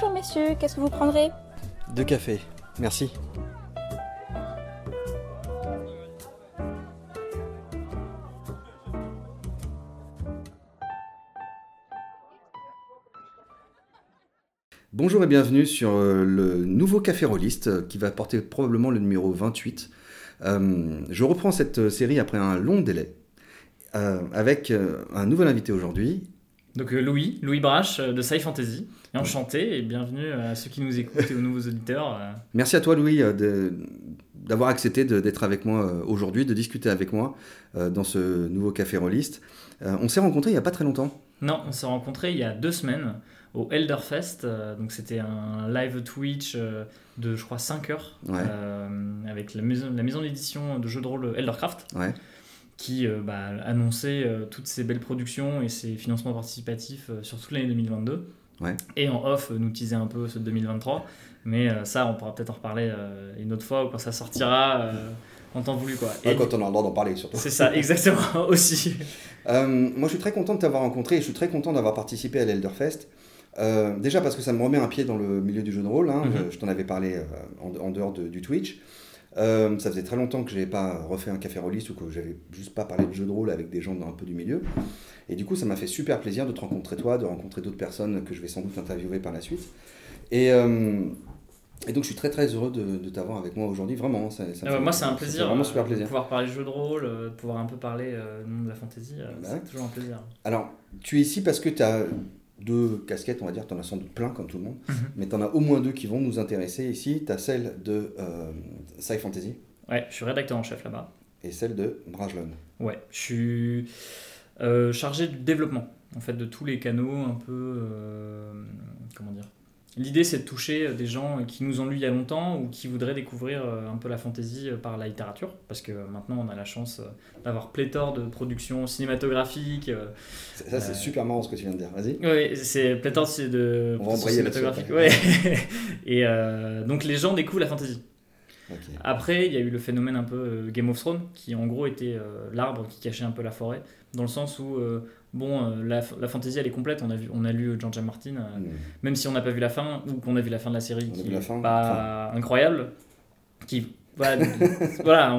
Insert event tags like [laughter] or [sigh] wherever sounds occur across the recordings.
Bonjour messieurs, qu'est-ce que vous prendrez? Deux cafés, merci. Bonjour et bienvenue sur euh, le nouveau Café Rolliste euh, qui va porter probablement le numéro 28. Euh, je reprends cette série après un long délai avec un nouvel invité aujourd'hui. Donc Louis, Louis Brache de Sci Fantasy. enchanté et bienvenue à ceux qui nous écoutent et aux nouveaux auditeurs. Merci à toi Louis d'avoir accepté d'être avec moi aujourd'hui, de discuter avec moi dans ce nouveau Café Rolliste. On s'est rencontrés il n'y a pas très longtemps. Non, on s'est rencontrés il y a deux semaines au Elderfest. Euh, donc c'était un live Twitch euh, de je crois 5 heures euh, avec la maison, la maison d'édition de jeux de rôle Eldercraft. Qui bah, annonçait toutes ces belles productions et ses financements participatifs sur toute l'année 2022. Et en off, nous teaser un peu ce 2023. Mais ça, on pourra peut-être en reparler une autre fois ou quand ça sortira en temps voulu. Quoi. Et quand on a le droit d'en parler, surtout. C'est ça, [laughs] exactement, [laughs] aussi. moi, je suis très content de t'avoir rencontré et je suis très content d'avoir participé à l'Elderfest. Euh, déjà parce que ça me remet un pied dans le milieu du jeu de rôle. Hein. Mhm. Je, t'en avais parlé euh, en, dehors du Twitch. Euh, ça faisait très longtemps que je n'avais pas refait un café rôliste ou que j'avais juste pas parlé de jeu de rôle avec des gens un peu du milieu. Et du coup, ça m'a fait super plaisir de te rencontrer toi, de rencontrer d'autres personnes que je vais sans doute interviewer par la suite. Et, et donc, je suis très très heureux de, t'avoir avec moi aujourd'hui. Vraiment, ça, moi, c'est un plaisir. Vraiment super plaisir. De pouvoir parler jeu de rôle, de pouvoir un peu parler monde de la fantasy, bah c'est toujours un plaisir. Alors, tu es ici parce que tu as deux casquettes, on va dire, tu en as sans doute plein comme tout le monde, mhm. mais tu en as au moins deux qui vont nous intéresser ici. Tu as celle de euh, Sci Fantasy. Ouais, je suis rédacteur en chef là-bas. Et celle de Brajlon. Ouais, je suis euh, chargé du développement, en fait, de tous les canaux un peu. Euh, comment dire L'idée, c'est de toucher euh, des gens qui nous ont lu il y a longtemps ou qui voudraient découvrir euh, un peu la fantaisie euh, par la littérature, parce que maintenant, on a la chance d'avoir pléthore de productions cinématographiques. Ça, c'est super marrant ce que tu viens de dire. Vas-y. Oui, c'est pléthore de productions cinématographiques. Ouais. [laughs] Et donc, les gens découvrent la fantaisie. Après, il y a eu le phénomène un peu Game of Thrones, qui en gros était l'arbre qui cachait un peu la forêt, dans le sens où bon, euh, la, la fantasy elle est complète. On a, vu, on a lu George. Martin, euh, mm. même si on n'a pas vu la fin, ou qu'on a vu la fin de la série qui est pas incroyable. Qui, voilà, [laughs]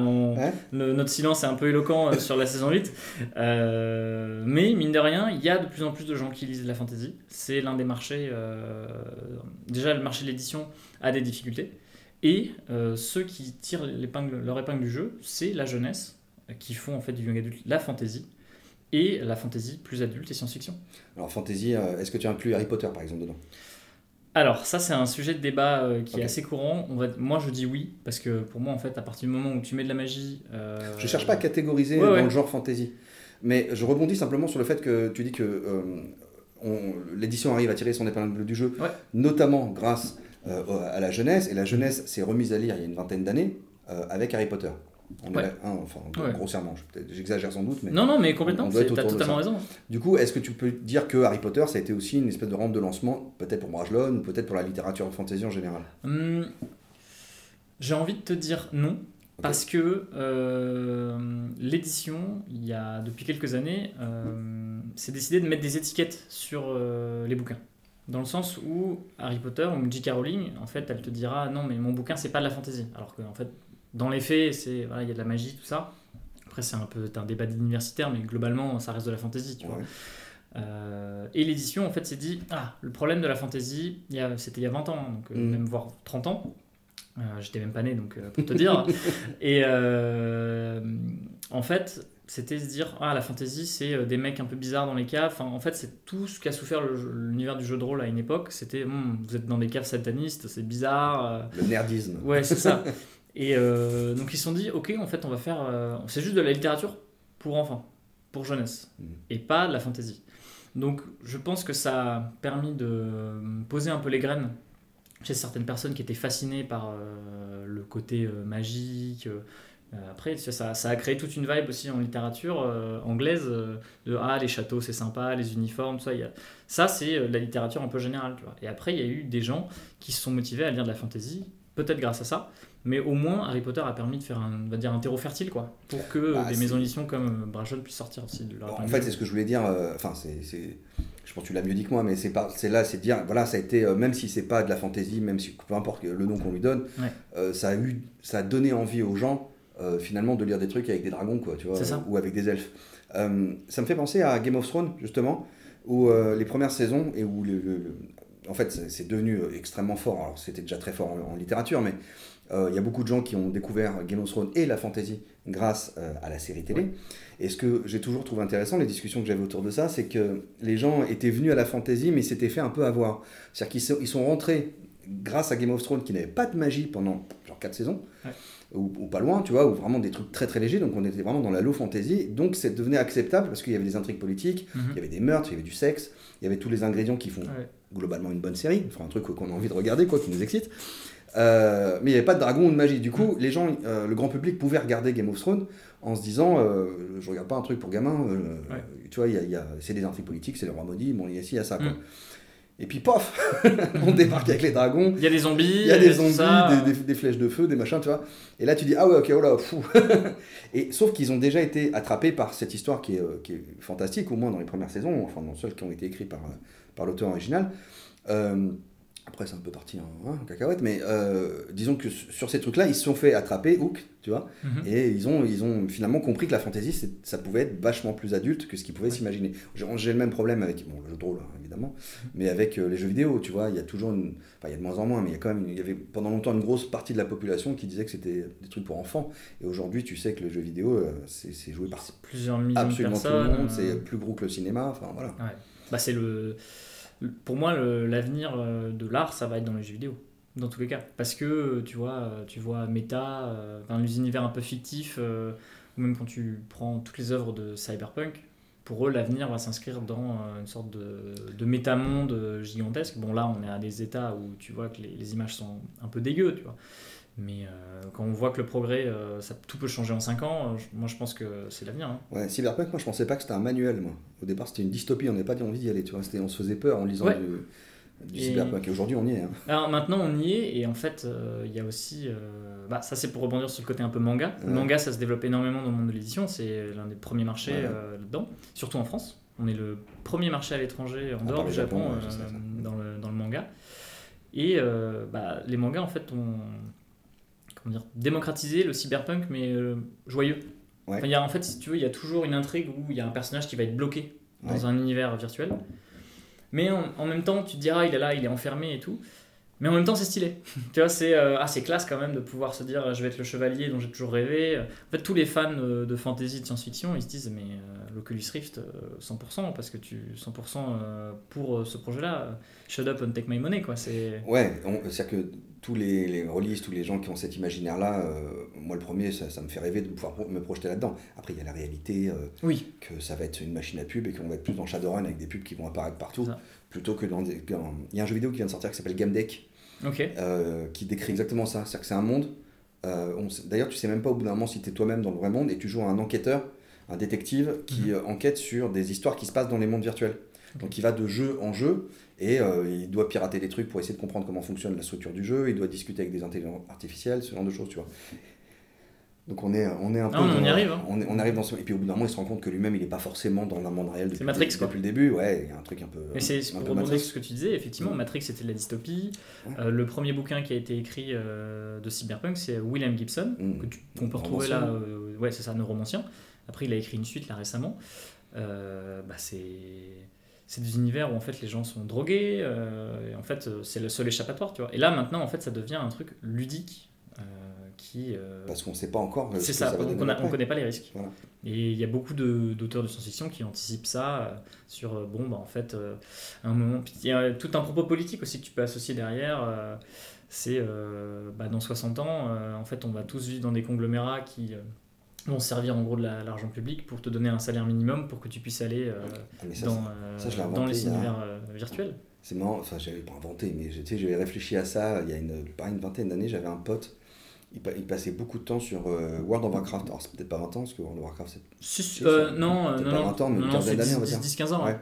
notre silence est un peu éloquent euh, sur la saison 8. mais mine de rien, il y a de plus en plus de gens qui lisent la fantasy. C'est l'un des marchés. déjà, le marché de l'édition a des difficultés. Et ceux qui tirent leur épingle du jeu, c'est la jeunesse qui font en fait du young adulte la fantasy et la fantasy plus adulte et science-fiction. Alors fantasy, euh, est-ce que tu inclus Harry Potter par exemple dedans? Alors ça c'est un sujet de débat euh, qui est assez courant. On va... Moi je dis oui parce que pour moi en fait à partir du moment où tu mets de la magie... Euh... Je cherche pas à catégoriser dans le genre fantasy. Mais je rebondis simplement sur le fait que tu dis que euh, l'édition arrive à tirer son épingle du jeu, notamment grâce à la jeunesse. Et la jeunesse s'est remise à lire il y a une vingtaine d'années avec Harry Potter. On est enfin, grossièrement, j'exagère sans doute. Mais non, non, mais complètement, tu as totalement raison. Du coup, est-ce que tu peux dire que Harry Potter, ça a été aussi une espèce de rampe de lancement, peut-être pour Brajlon, ou peut-être pour la littérature de fantasy en général? Hum, J'ai envie de te dire non, parce que euh, l'édition, il y a depuis quelques années, euh, c'est décidé de mettre des étiquettes sur euh, les bouquins. Dans le sens où Harry Potter ou J.K. Rowling, en fait, elle te dira non, mais mon bouquin, c'est pas de la fantasy. Alors qu'en en fait, dans les faits, c'est voilà, il y a de la magie, tout ça. Après, c'est un peu un débat d'universitaire, mais globalement, ça reste de la fantaisie, tu vois. Euh, et l'édition, en fait, s'est dit ah, le problème de la fantaisie, c'était il y a 20 ans, hein, donc euh, mm. même voire 30 ans. Euh, j'étais même pas né, donc pour te dire. [laughs] et en fait, c'était se dire ah la fantaisie c'est des mecs un peu bizarres dans les caves enfin, en fait c'est tout ce qu'a souffert l'univers du jeu de rôle à une époque c'était hmm, vous êtes dans des caves satanistes c'est bizarre le nerdisme ouais c'est ça [laughs] Et euh, donc ils se sont dit, ok, en fait, on va faire. Euh, c'est juste de la littérature pour enfants, pour jeunesse, mm. et pas de la fantaisie. Donc je pense que ça a permis de poser un peu les graines chez certaines personnes qui étaient fascinées par euh, le côté magique. après, ça, ça, a créé toute une vibe aussi en littérature anglaise de ah, les châteaux c'est sympa, les uniformes, tout ça. Y a... Ça, c'est la littérature un peu générale. Tu vois. Et après, il y a eu des gens qui se sont motivés à lire de la fantaisie, peut-être grâce à ça, mais au moins Harry Potter a permis de faire un, va dire un terreau fertile quoi pour que bah, des maisons d'édition comme euh, Brajol puissent sortir aussi de leur en fait c'est ce que je voulais dire euh, enfin c'est je pense que tu l'as mieux dit que moi, mais c'est pas, c'est là, c'est de dire, voilà, ça a été, euh, même si c'est pas de la fantaisie, même si peu importe le nom qu'on lui donne, Ouais. euh, ça a eu, ça a donné envie aux gens euh, finalement de lire des trucs avec des dragons, quoi, tu vois, ou avec des elfes. Euh, ça me fait penser à Game of Thrones justement, où euh, les premières saisons et où le, le- le- en fait, c'est devenu euh, extrêmement fort. Alors, c'était déjà très fort en, en littérature, mais euh, il y a beaucoup de gens qui ont découvert Game of Thrones et la fantasy grâce euh, à la série télé. Et ce que j'ai toujours trouvé intéressant, les discussions que j'avais autour de ça, c'est que les gens étaient venus à la fantasy, mais s'étaient fait un peu avoir. C'est-à-dire qu'ils sont, ils sont rentrés grâce à Game of Thrones qui n'avait pas de magie pendant genre 4 saisons. Ouais. Ou, ou pas loin, tu vois, ou vraiment des trucs très très légers, donc on était vraiment dans la low fantasy, donc ça devenait acceptable parce qu'il y avait des intrigues politiques, Mhm. il y avait des meurtres, il y avait du sexe, il y avait tous les ingrédients qui font Ouais. globalement une bonne série, enfin un truc qu'on a envie de regarder, quoi, qui nous excite. Euh, mais il n'y avait pas de dragon ou de magie. Du coup, les gens, euh, le grand public pouvait regarder Game of Thrones en se disant, euh, je regarde pas un truc pour gamin. euh, Ouais. Tu vois, y a- y a- c'est des intrigues politiques, c'est le roi maudit, bon, il y a ci, il y a ça. Quoi. Mm. Et puis, pof, [laughs] on débarque avec les dragons. Il y a des zombies, Il y a des zombies, des, des- des flèches de feu, des machins, tu vois. Et là, tu dis, ah ouais, ok, oh là, fou. [laughs] et sauf qu'ils ont déjà été attrapés par cette histoire qui est, qui est fantastique, au moins dans les premières saisons, enfin dans celles qui ont été écrites par, par l'auteur original. Euh, après, c'est un peu parti en, hein, en cacahuète, mais euh, disons que sur ces trucs-là, ils se sont fait attraper, hook, tu vois, Mhm. et ils ont, ils ont finalement compris que la fantasy, ça pouvait être vachement plus adulte que ce qu'ils pouvaient s'imaginer. J'ai j'ai le même problème avec, bon, le jeu de rôle, hein, évidemment, mais avec euh, les jeux vidéo, tu vois, il y a toujours une, enfin, il y a de moins en moins, mais il y a quand même, il y avait pendant longtemps une grosse partie de la population qui disait que c'était des trucs pour enfants, et aujourd'hui, tu sais que le jeu vidéo, euh, c'est joué par Plusieurs millions absolument de tout le personnes. monde, c'est plus gros que le cinéma, enfin voilà. Ouais. Bah, c'est le- Pour moi, l'avenir euh, de l'art, ça va être dans les jeux vidéo. Dans tous les cas. Parce que, euh, tu vois, euh, tu vois Meta, les univers un peu fictifs, ou même quand tu prends toutes les œuvres de Cyberpunk, pour eux, l'avenir va s'inscrire dans une sorte de, de métamonde gigantesque. Bon, là, on est à des états où tu vois que les, les images sont un peu dégueu, tu vois. Mais euh, quand on voit que le progrès, euh, ça, tout peut changer en 5 ans, euh, moi je pense que c'est l'avenir. hein. Ouais, Cyberpunk, moi je pensais pas que c'était un manuel, moi. Au départ, c'était une dystopie, on n'avait pas envie d'y aller, tu vois. On se faisait peur en lisant Ouais. du, du Et- Cyberpunk, et aujourd'hui on y est. hein. Alors maintenant on y est et en fait euh, il y a aussi, bah, ça c'est pour rebondir sur le côté un peu manga. Le manga ça se développe énormément dans le monde de l'édition, c'est l'un des premiers marchés là-dedans, surtout en France. On est le premier marché à l'étranger en dehors du Japon, dans, le, dans le manga. Et bah, les mangas en fait ont comment dire, démocratisé le cyberpunk mais euh, joyeux. Ouais. Enfin, il y a, en fait si tu veux il y a toujours une intrigue où il y a un personnage qui va être bloqué dans Ouais. un univers virtuel. Mais en, en même temps, tu te diras, il est là, il est enfermé et tout. Mais en même temps, c'est stylé. tu vois, c'est euh, ah, classe quand même de pouvoir se dire, je vais être le chevalier dont j'ai toujours rêvé. En fait, tous les fans euh, de fantasy, de science-fiction, ils se disent, mais euh, l'Oculus Rift, euh, 100%, parce que tu 100% euh, pour euh, ce projet-là, euh, shut up and take my money, quoi. C'est Ouais, c'est-à-dire que tous les, les releases, tous les gens qui ont cet imaginaire-là, euh, moi le premier, ça, ça me fait rêver de pouvoir me projeter là-dedans. Après, il y a la réalité, euh, oui, que ça va être une machine à pub et qu'on va être plus dans Shadowrun avec des pubs qui vont apparaître partout, plutôt que dans des. dans- Il y a un jeu vidéo qui vient de sortir qui s'appelle Game Deck, ok. euh, qui décrit exactement ça. C'est-à-dire que c'est un monde. euh, on D'ailleurs, tu sais même pas au bout d'un moment si tu es toi-même dans le vrai monde et tu joues un enquêteur, un détective qui Mhm. euh, enquête sur des histoires qui se passent dans les mondes virtuels. Donc il va de jeu en jeu et il doit pirater des trucs pour essayer de comprendre comment fonctionne la structure du jeu, il doit discuter avec des intelligences artificielles, ce genre de choses, tu vois. Donc on est, on est un peu. Ah, on y arrive, hein. On, est- on arrive dans ce. Et puis au bout d'un moment, il se rend compte que lui-même, il n'est pas forcément dans un monde réel depuis, Matrix, le, quoi. depuis le début. Ouais, il y a un truc un peu. Mais c'est pour peu rebondir sur ce que tu disais, effectivement, Mm. Matrix c'était de la dystopie. Ouais. Euh, le premier bouquin qui a été écrit euh, de Cyberpunk, c'est William Gibson, Mm. que tu- qu'on peut retrouver là. euh, ouais, c'est ça, neuromancien. Après, il a écrit une suite là récemment. Euh, bah, c'est. C'est des univers où en fait les gens sont drogués, euh, et en fait euh, c'est le seul échappatoire, tu vois. Et là maintenant en fait ça devient un truc ludique euh, qui. euh, Parce qu'on ne sait pas encore. ce c'est ça, va donc donner on ne connaît pas les risques. Voilà. Et il y a beaucoup d'auteurs de, science-fiction qui anticipent ça euh, sur, euh, bon, bah, en fait, euh, un moment. Il y a tout un propos politique aussi que tu peux associer derrière. c'est bah, dans 60 ans, en fait, on va tous vivre dans des conglomérats qui. vont servir en gros de la- l'argent public pour te donner un salaire minimum pour que tu puisses aller euh, Ah, ça, dans, euh, ça, les univers euh, virtuels. C'est marrant, enfin j'avais pas inventé, mais j'avais réfléchi à ça il y a une, pas une vingtaine d'années, j'avais un pote, il, pa- il passait beaucoup de temps sur euh, World of Warcraft, alors c'est peut-être pas 20 ans, parce que World of Warcraft c'est... Euh, non, euh, non, pas non, 20 ans, mais une non, quinzaine d'années, on va 10, dire. 10-15 ans. Ouais.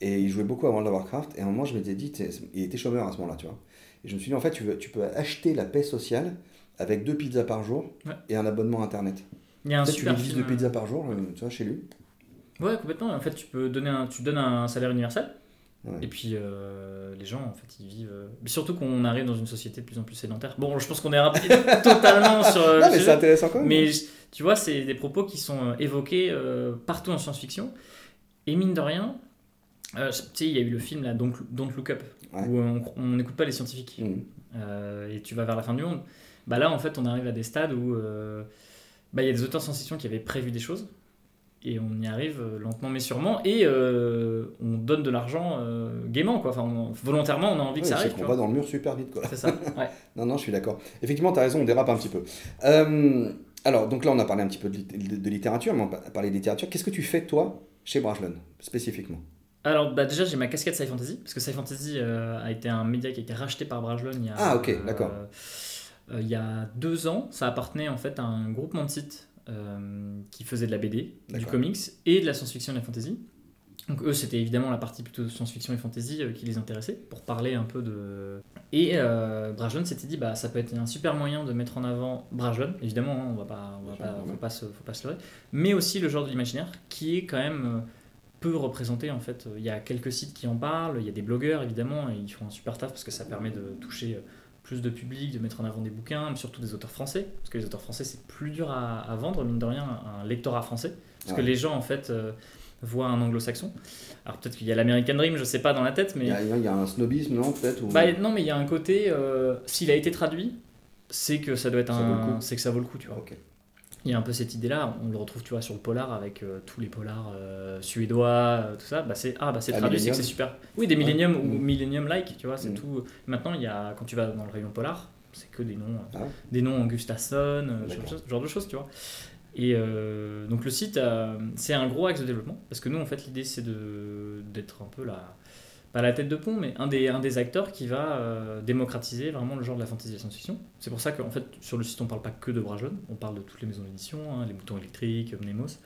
Et il jouait beaucoup à World of Warcraft, et à un moment je m'étais dit, tu il était chômeur à ce moment-là, tu vois. Et je me suis dit, en fait, tu, veux, tu peux acheter la paix sociale avec deux pizzas par jour Ouais. et un abonnement internet. Il y a un tu super film. deux pizzas par jour, euh, tu vois, chez lui. Ouais, complètement. En fait, tu peux donner un, tu donnes un salaire universel. Et puis euh, les gens, en fait, ils vivent. euh, Mais surtout qu'on arrive dans une société de plus en plus sédentaire. Bon, je pense qu'on est rapide [laughs] totalement sur. euh, Non, mais c'est intéressant quand même. Mais tu vois, c'est des propos qui sont évoqués euh, partout en science-fiction. Et mine de rien, euh, tu sais, il y a eu le film là, Don't, Don't Look Up, Ouais. où on n'écoute pas les scientifiques. Euh, et tu vas vers la fin du monde. Bah là, en fait, on arrive à des stades où bah, il y a des auteurs de science-fiction qui avaient prévu des choses. Et on y arrive euh, lentement mais sûrement. Et euh, on donne de l'argent euh, gaiement, quoi. Enfin, on- volontairement, on a envie que Ouais, ça arrive. tu va dans le mur super vite, quoi. C'est ça. [laughs] Ouais. Non, non, je suis d'accord. Effectivement, tu as raison, on dérape un petit peu. Euh, alors, donc là, on a parlé un petit peu de, de- de littérature, mais on a parlé de littérature. Qu'est-ce que tu fais, toi, chez Brajlon, spécifiquement? Alors, bah, déjà, j'ai ma casquette Sci Fantasy, parce que Sci Fantasy euh, a été un média qui a été racheté par Brajlon il y a. Ah, ok, d'accord. euh, il y a deux ans, ça appartenait en fait à un groupement de sites euh, qui faisait de la BD, du comics et de la science-fiction et de la fantasy. Donc eux, c'était évidemment la partie plutôt science-fiction et fantasy euh, qui les intéressait, pour parler un peu de... Et euh, Brajlon s'était dit, bah, ça peut être un super moyen de mettre en avant Brajlon, évidemment, hein, on va pas, on va pas, faut pas, se, faut pas se leurrer, mais aussi le genre de l'imaginaire, qui est quand même euh, peu représenté en fait. Il y a quelques sites qui en parlent, il y a des blogueurs évidemment, et ils font un super taf parce que ça permet de toucher plus de public, de mettre en avant des bouquins, mais surtout des auteurs français, parce que les auteurs français c'est plus dur à, à vendre, mine de rien, un lectorat français, parce que les gens en fait euh, voient un anglo-saxon. Alors peut-être qu'il y a l'American Dream, je sais pas dans la tête, mais... Il y, a, il y a un snobisme, non, peut-être ou... Bah, non, mais il y a un côté, euh, s'il a été traduit, c'est que ça doit être un... C'est que ça vaut le coup, tu vois. Ok. Il y a un peu cette idée-là, on le retrouve tu vois sur le polar avec euh, tous les polars euh, suédois, euh, tout ça. Bah c'est ah bah c'est traduit, c'est que c'est super. Oui, des Millennium ou Mm. Millennium like, tu vois, c'est Mm. tout. Maintenant il y a quand tu vas dans le rayon polar, c'est que des noms, Ah. des noms en Gustafsson, euh, ce genre- de choses, tu vois. Et euh, donc le site, euh, c'est un gros axe de développement parce que nous en fait l'idée c'est de d'être un peu la pas la tête de pont, mais un des, acteurs qui va euh, démocratiser vraiment le genre de la fantasy et la science-fiction. C'est pour ça qu'en fait, sur le site, on parle pas que de Brajlon, on parle de toutes les maisons d'édition, hein, les boutons électriques, Mnemos,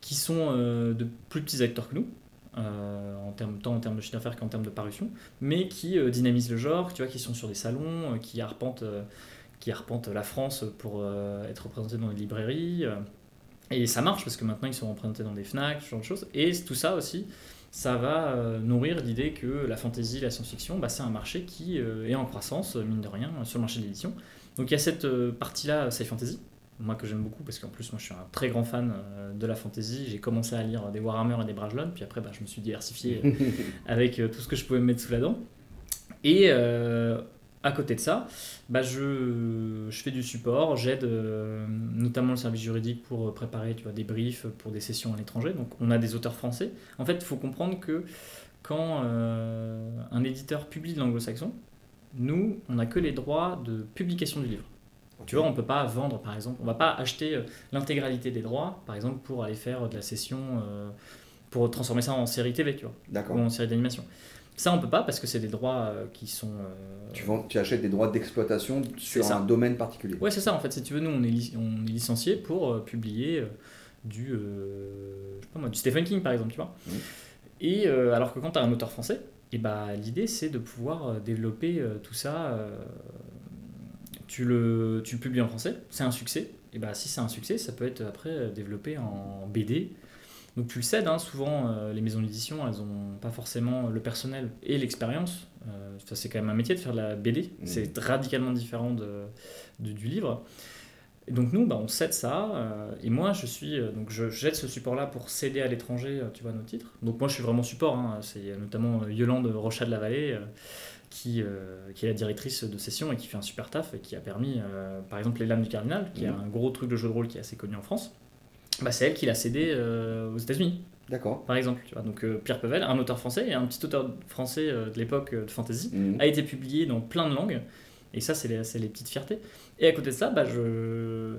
qui sont euh, de plus petits acteurs que nous, euh, en termes, tant en termes de chiffre d'affaires qu'en termes de parution, mais qui dynamisent le genre, tu vois, qui sont sur des salons, qui arpentent, la France pour être représentés dans les librairies. et ça marche parce que maintenant ils sont représentés dans des FNAC, ce genre de choses. Et tout ça aussi, ça va euh, nourrir l'idée que la fantasy, la science-fiction, bah, c'est un marché qui euh, est en croissance, euh, mine de rien, sur le marché de l'édition. Donc il y a cette partie-là, sci fantasy, moi que j'aime beaucoup parce qu'en plus moi je suis un très grand fan de la fantasy. J'ai commencé à lire des Warhammer et des Brajlon, puis après bah, je me suis diversifié [laughs] avec tout ce que je pouvais me mettre sous la dent. Et euh, à côté de ça, bah, je, je fais du support, j'aide euh, notamment le service juridique pour euh, préparer tu vois, des briefs pour des sessions à l'étranger. Donc on a des auteurs français. En fait, il faut comprendre que quand euh, un éditeur publie de l'anglo-saxon, nous, on n'a que les droits de publication du livre. Tu vois, on ne peut pas vendre, par exemple, on va pas acheter l'intégralité des droits, par exemple, pour aller faire de la session, euh, pour transformer ça en série TV, tu vois, ou en série d'animation. Ça, on peut pas parce que c'est des droits euh, qui sont. euh, Tu, vends- tu achètes des droits d'exploitation sur un domaine particulier. Ouais, c'est ça, en fait. Si tu veux, nous, on est, li- on est licencié pour euh, publier euh, du, je sais pas moi, du Stephen King, par exemple, tu vois. Et alors que quand tu as un auteur français, et bah, l'idée, c'est de pouvoir développer tout ça. tu, le, tu le publies en français, c'est un succès. Et bah, si c'est un succès, ça peut être après développé en BD. Donc tu le cèdes, hein, souvent euh, les maisons d'édition, elles n'ont pas forcément le personnel et l'expérience. Euh, ça, c'est quand même un métier de faire de la BD. Mhm. C'est radicalement différent de, de- du livre. Et donc nous, bah, on cède ça. euh, et moi, je suis euh, donc je jette ce support-là pour céder à l'étranger, tu vois, nos titres. Donc moi, je suis vraiment support. hein. c'est notamment Yolande Rochat de la Vallée. qui, euh, qui est la directrice de session et qui fait un super taf et qui a permis, euh, par exemple, Les Lames du Cardinal, qui est Mhm. un gros truc de jeu de rôle qui est assez connu en France, bah, c'est elle qui l'a cédé euh, aux États-Unis, D'accord. par exemple. Tu vois. Donc euh, Pierre Pevel, un auteur français et un petit auteur français euh, de l'époque de fantasy, Mhm. a été publié dans plein de langues. Et ça, c'est les, c'est les petites fiertés. Et à côté de ça, bah, je...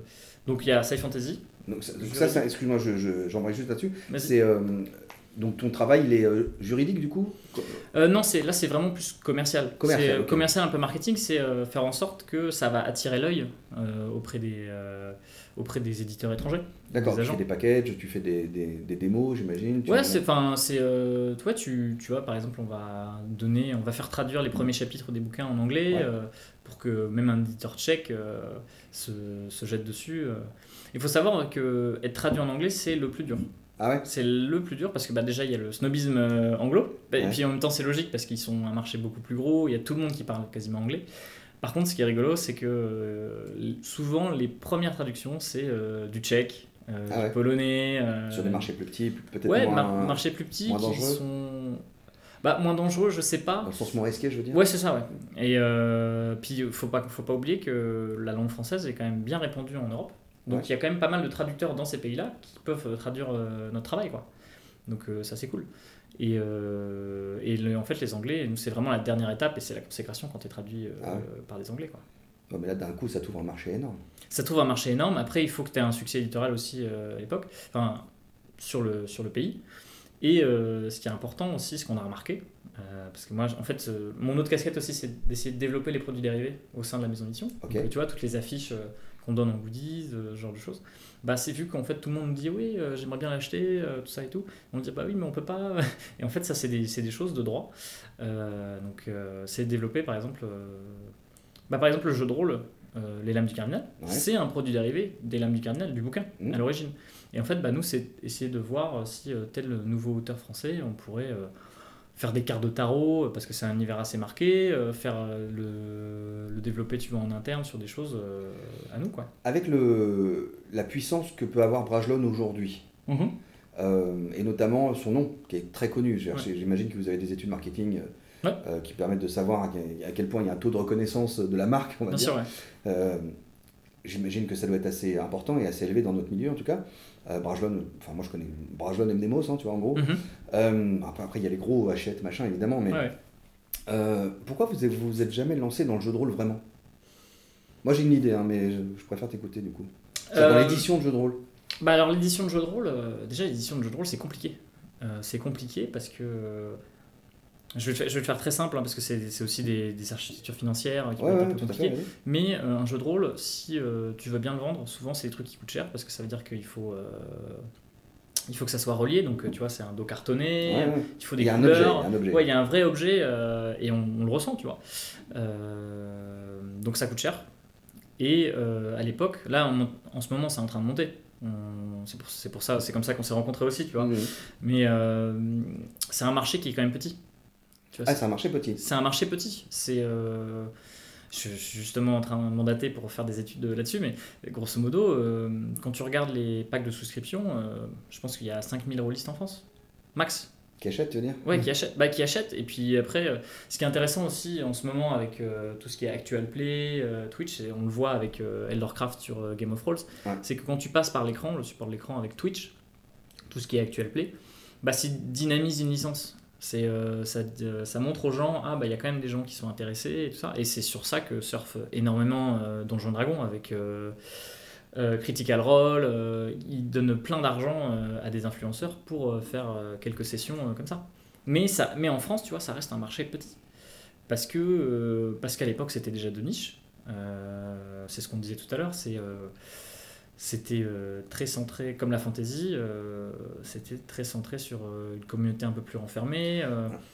donc il y a Sci Fantasy. Donc ça, excuse-moi, je, je, j'embraye juste là-dessus. C'est donc ton travail, il est euh, juridique du coup Euh, non, c'est là c'est vraiment plus commercial. Commercial, euh, commercial un peu marketing, c'est euh, faire en sorte que ça va attirer l'œil auprès des auprès des éditeurs étrangers. D'accord. Tu fais des packages, tu fais des, des, des démos, j'imagine. Ouais, c'est enfin c'est toi tu, tu vois par exemple on va donner on va faire traduire les premiers chapitres des bouquins en anglais Ouais. pour que même un éditeur tchèque se, se jette dessus. Il faut savoir que être traduit en anglais c'est le plus dur Ah ouais C'est le plus dur parce que bah, déjà il y a le snobisme euh, anglo, Bah, et Ouais. puis en même temps c'est logique parce qu'ils sont un marché beaucoup plus gros, il y a tout le monde qui parle quasiment anglais. Par contre, ce qui est rigolo, c'est que euh, souvent les premières traductions c'est euh, du tchèque, Ah ouais. du polonais. Sur des marchés plus petits, peut-être Ouais, moins. mar- marchés plus petits moins qui dangereux sont. Bah, moins dangereux, je sais pas. Dans le sens moins risqué, je veux dire. Ouais, c'est ça, ouais. Et puis, faut pas, faut pas oublier que la langue française est quand même bien répandue en Europe. Donc, Ouais. il y a quand même pas mal de traducteurs dans ces pays-là qui peuvent euh, traduire euh, notre travail, quoi. Donc, euh, ça, c'est cool. Et, et le- en fait, les Anglais, nous, c'est vraiment la dernière étape et c'est la consécration quand tu es traduit Ah ouais. par des Anglais, quoi. Ouais, mais là, d'un coup, ça t'ouvre un marché énorme. Ça trouve un marché énorme. Après, il faut que tu aies un succès éditorial aussi euh, à l'époque, enfin, sur le, sur le pays. Et euh, ce qui est important aussi, ce qu'on a remarqué, euh, parce que moi, en fait, mon autre casquette aussi, c'est d'essayer de développer les produits dérivés au sein de la maison d'édition. Ok. Donc, tu vois, toutes les affiches qu'on donne en goodies, euh, ce genre de choses. Bah, c'est vu qu'en fait, tout le monde nous dit oui, euh, j'aimerais bien l'acheter, euh, tout ça et tout. On dit bah oui, mais on peut pas. [laughs] Et en fait, ça, c'est des, c'est des choses de droit. Euh, donc, c'est développé, par exemple, bah, par exemple, le jeu de rôle, Les Lames du Cardinal, Ouais. c'est un produit dérivé des Lames du Cardinal, du bouquin, Mhm. à l'origine. Et en fait, bah, nous, c'est essayer de voir si tel nouveau auteur français, on pourrait faire des cartes de tarot, euh, parce que c'est un univers assez marqué, euh, faire euh, le, le développer, tu vois, en interne sur des choses euh, à nous, quoi. Avec le, la puissance que peut avoir Brajlon aujourd'hui, euh, et notamment son nom, qui est très connu. Ouais. J'imagine que vous avez des études marketing Ouais. qui permettent de savoir à quel, point il y a un taux de reconnaissance de la marque, on va Bien dire. ouais. J'imagine que ça doit être assez important et assez élevé dans notre milieu en tout cas. Euh, Brajlon, enfin moi je connais Brajlon et Mnemos, hein, tu vois en gros. Mhm. Euh, après, il y a les gros Hachette, machin évidemment, mais Ouais, euh, pourquoi vous vous êtes jamais lancé dans le jeu de rôle vraiment? Moi j'ai une idée, hein, mais je, je préfère t'écouter du coup. C'est dans Euh, l'édition de jeu de rôle. Bah alors l'édition de jeu de rôle, déjà l'édition de jeu de rôle c'est compliqué. C'est compliqué parce que je vais, le faire, je vais le faire très simple hein, parce que c'est aussi des, des architectures financières qui Ouais, peuvent être ouais, un peu compliquées. fait. oui. Mais euh, un jeu de rôle, si euh, tu veux bien le vendre, souvent c'est des trucs qui coûtent cher parce que ça veut dire qu'il faut, euh, il faut que ça soit relié. Donc tu vois, c'est un dos cartonné, Ouais, ouais. il faut des Il y a un objet. couleurs. il y a un objet. Ouais, il y a un vrai objet euh, et on, on le ressent, tu vois. Euh, donc ça coûte cher. Et euh, à l'époque, là on- en ce moment c'est en train de monter. On- C'est pour, ça, c'est comme ça qu'on s'est rencontrés aussi, tu vois. Mais c'est un marché qui est quand même petit. Tu vois, Ah, c'est un marché petit. c'est un marché petit. C'est, euh, je, suis justement en train de mandater pour faire des études là-dessus, mais grosso modo, euh, quand tu regardes les packs de souscription, euh, je pense qu'il y a 5000 rôlistes en France. Max. Qui achète, tu veux dire? Ouais, qui achètent. Bah, qui achètent. Et puis après, euh, ce qui est intéressant aussi en ce moment avec euh, tout ce qui est Actual Play, euh, Twitch, et on le voit avec euh, Eldercraft sur euh, Game of Thrones, Ouais. c'est que quand tu passes par l'écran, le support de l'écran avec Twitch, tout ce qui est Actual Play, bah, ça dynamise une licence. C'est, euh, ça, euh, ça montre aux gens, ah bah il y a quand même des gens qui sont intéressés et tout ça. Et c'est sur ça que surfe énormément euh, Donjon Dragon avec Critical Role. ils donnent plein d'argent à des influenceurs pour faire quelques sessions comme ça. Mais, ça. mais en France, tu vois, ça reste un marché petit. Parce que parce qu'à l'époque, c'était déjà de niche. C'est ce qu'on disait tout à l'heure. C'est c'était euh, très centré, comme la fantasy, euh, c'était très centré sur euh, une communauté un peu plus renfermée.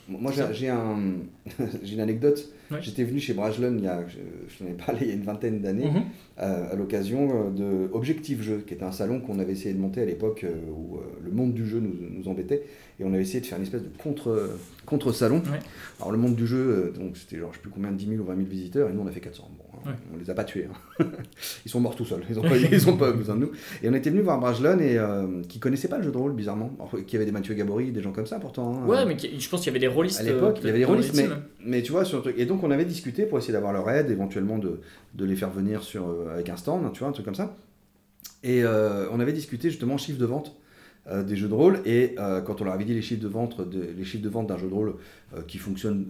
Moi, j'ai un, [laughs] une anecdote. J'étais venu chez Brajlon, il y a, je, je t'en ai parlé il y a une vingtaine d'années, Mhm. à l'occasion de Objectif Jeu, qui était un salon qu'on avait essayé de monter à l'époque où le monde du jeu nous, nous embêtait. Et on avait essayé de faire une espèce de contre, contre-salon. Ouais. Alors, le monde du jeu, donc c'était genre, je sais plus combien, 10 000 ou 20 000 visiteurs, et nous, on a fait 400. Bon, Ouais. On les a pas tués. hein. [laughs] ils sont morts tout seuls. Ils n'ont pas, ils ont pas besoin de nous. Et on était venu voir Brajlon, et euh, qui connaissait pas le jeu de rôle, bizarrement. Alors, qui avait des Mathieu Gabory, des gens comme ça, pourtant. hein. Ouais, mais qui- je pense qu'il y avait des rôlistes. À l'époque, euh, il y avait des dans rôlistes, mais, tu vois, sur le truc. Et donc, on avait discuté pour essayer d'avoir leur aide, éventuellement de, de les faire venir sur, euh, avec un stand, tu vois, un truc comme ça. Et euh, on avait discuté justement chiffre de vente euh, des jeux de rôle. Et euh, quand on leur avait dit les chiffres de vente, de- les chiffres de vente d'un jeu de rôle euh, qui fonctionne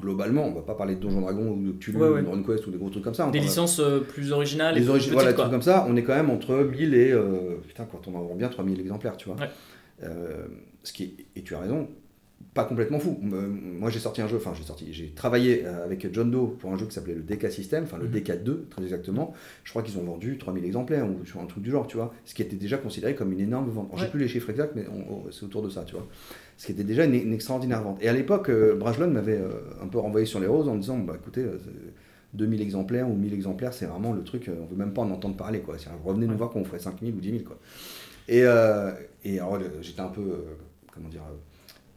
globalement, on va pas parler de Donjon Dragon ou de Cthulhu Ouais, ou de Quest ou des gros trucs comme ça. on Des licences euh, plus originales origines, petites, voilà, des quoi. trucs comme ça, on est quand même entre 1000 et. euh, putain, quand on en vend bien, 3000 exemplaires, tu vois. Ouais. Euh, ce qui est, et tu as raison, pas complètement fou. Euh, Moi, j'ai sorti un jeu, enfin, j'ai sorti, j'ai travaillé euh, avec John Doe pour un jeu qui s'appelait le DK System, enfin, le Mhm. DK2, très exactement. Je crois qu'ils ont vendu 3000 exemplaires ou un truc du genre, tu vois. Ce qui était déjà considéré comme une énorme vente. Alors, J'ai Ouais. plus les chiffres exacts, mais on- on- c'est autour de ça, tu vois. Ce qui était déjà une, une extraordinaire vente. Et à l'époque, euh, Brajlon m'avait euh, un peu renvoyé sur les roses en disant, bah écoutez, euh, c'est- 2000 exemplaires ou 1000 exemplaires, c'est vraiment le truc, on veut même pas en entendre parler, quoi. Revenez nous Ouais. voir qu'on ferait 5000 ou 10 000, quoi. Et, euh, et alors, j'étais un peu, comment dire,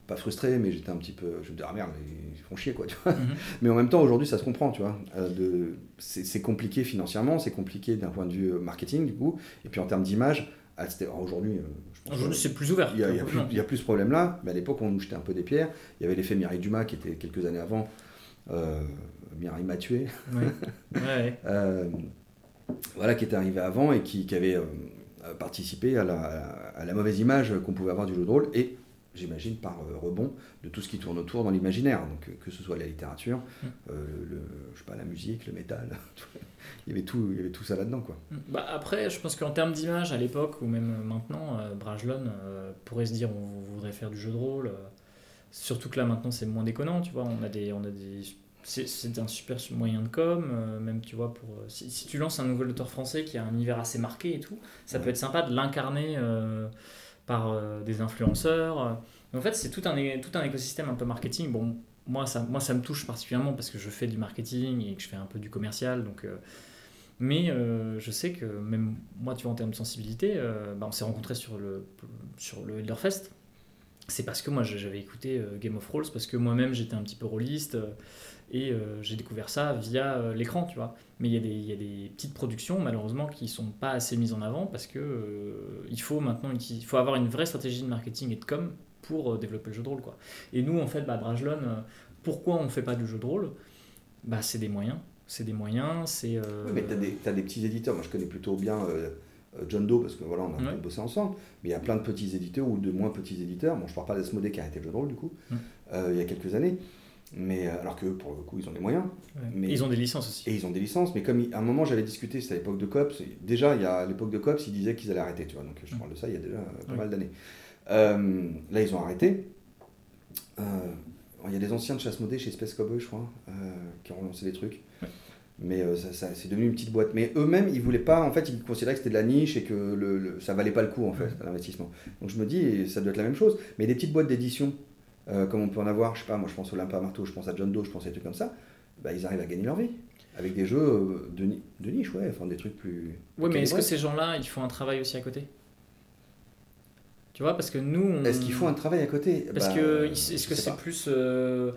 pas frustré, mais j'étais un petit peu, je me disais, ah merde, ils font chier, quoi, tu vois. Mhm. [laughs] Mais en même temps, aujourd'hui, ça se comprend, tu vois. Euh, de, c'est, c'est compliqué financièrement, c'est compliqué d'un point de vue euh, marketing, du coup. Et puis en termes d'image, ah, c'était- alors, aujourd'hui, euh, je pense Aujourd'hui, que- c'est plus ouvert. il y, y a plus, il y a plus ce problème-là, mais à l'époque, on nous jetait un peu des pierres. Il y avait l'effet Mireille Dumas qui était quelques années avant. Euh, Mireille m'a tué. Ouais. [laughs] Ouais, ouais. Euh, voilà, qui était arrivé avant et qui, qui avait euh, participé à la, à la mauvaise image qu'on pouvait avoir du jeu de rôle et, j'imagine, par euh, rebond, de tout ce qui tourne autour dans l'imaginaire. Donc, euh, que ce soit la littérature, Mm. euh, le, je sais pas, la musique, le métal, [laughs] il, y avait tout, il y avait tout ça là-dedans, quoi. Bah après, je pense qu'en termes d'image, à l'époque ou même maintenant, euh, Brajlon euh, pourrait se dire on voudrait faire du jeu de rôle. surtout que là maintenant c'est moins déconnant, tu vois. On a des, on a des, c'est, un super moyen de com, euh, même tu vois pour si, si tu lances un nouvel auteur français qui a un univers assez marqué et tout, ça peut être sympa de l'incarner euh, par euh, des influenceurs. euh. En fait, c'est tout un, tout un écosystème un peu marketing. Bon, moi ça, moi ça me touche particulièrement parce que je fais du marketing et que je fais un peu du commercial, donc. euh, mais je sais que même moi, tu vois, en termes de sensibilité, euh, bah, on s'est rencontrés sur le, sur le Elderfest. C'est parce que moi, j'avais écouté Game of Thrones, parce que moi-même, j'étais un petit peu rôliste, et euh, j'ai découvert ça via euh, l'écran, tu vois. Mais il y, a des- il y a des petites productions, malheureusement, qui sont pas assez mises en avant, parce que euh, il faut maintenant il faut avoir une vraie stratégie de marketing et de com pour développer le jeu de rôle, quoi. Et nous, en fait, bah, Brajlon, pourquoi on fait pas du jeu de rôle? Bah, C'est des moyens. C'est des moyens, c'est... Oui, mais tu as des, t'as des petits éditeurs. Moi, je connais plutôt bien John Doe parce que voilà, on a Ouais. bossé ensemble. Mais il y a plein de petits éditeurs ou de moins petits éditeurs. Bon, je parle pas d'Asmodée qui a arrêté le jeu de rôle du coup, Mm. euh, il y a quelques années. Mais euh, alors que pour le coup, ils ont les moyens ouais. mais- Ils ont des licences aussi. et ils ont des licences. Mais comme il- à un moment, j'avais discuté, c'était à l'époque de Cops. Déjà, il y a à l'époque de Cops, ils disaient qu'ils allaient arrêter. Tu vois, donc je Mm. parle de ça il y a déjà euh, pas mal d'années. Euh, là, ils ont arrêté. Euh, il y a des anciens de chasse modée chez Space Cowboy, je crois, euh, qui ont relancé des trucs. Ouais. Mais ça, ça- c'est devenu une petite boîte. Mais eux-mêmes, ils voulaient pas, en fait, ils considéraient que c'était de la niche et que le, le- ça valait pas le coup, en fait, l'investissement. Donc je me dis, ça doit être la même chose. Mais des petites boîtes d'édition, euh, comme on peut en avoir, je sais pas, moi je pense au Limpa Marteau, je pense à John Doe, je pense à des trucs comme ça, bah, ils arrivent à gagner leur vie. Avec des jeux euh, de, ni- de niche, ouais, enfin des trucs plus. Oui, mais est-ce que ces gens-là, ils font un travail aussi à côté? Tu vois, parce que nous. on- Est-ce qu'il faut un travail à côté? Parce Bah, que est-ce que c'est plus. euh,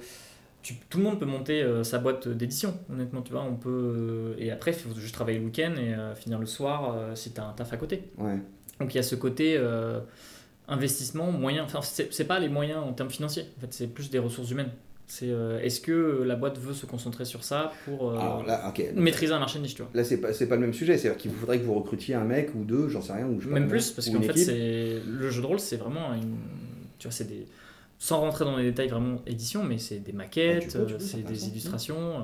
tu- tout le monde peut monter euh, sa boîte d'édition, honnêtement, tu vois. On peut, euh, et après, il faut juste travailler le week-end et finir le soir si tu as un taf à côté. Ouais. Donc il y a ce côté investissement, moyen. Enfin, c'est pas les moyens en termes financiers, en fait, c'est plus des ressources humaines. C'est euh, est-ce que la boîte veut se concentrer sur ça pour euh, là, maîtriser un marché de niche, tu vois? Là, c'est pas, pas le même sujet. C'est-à-dire qu'il faudrait que vous recrutiez un mec ou deux, j'en sais rien. Ou je sais Même plus, parce qu'en fait, c'est le jeu de rôle, c'est vraiment une. Tu vois, c'est des. Sans rentrer dans les détails vraiment édition, mais c'est des Ah, maquettes, euh, peux, c'est des illustrations. euh,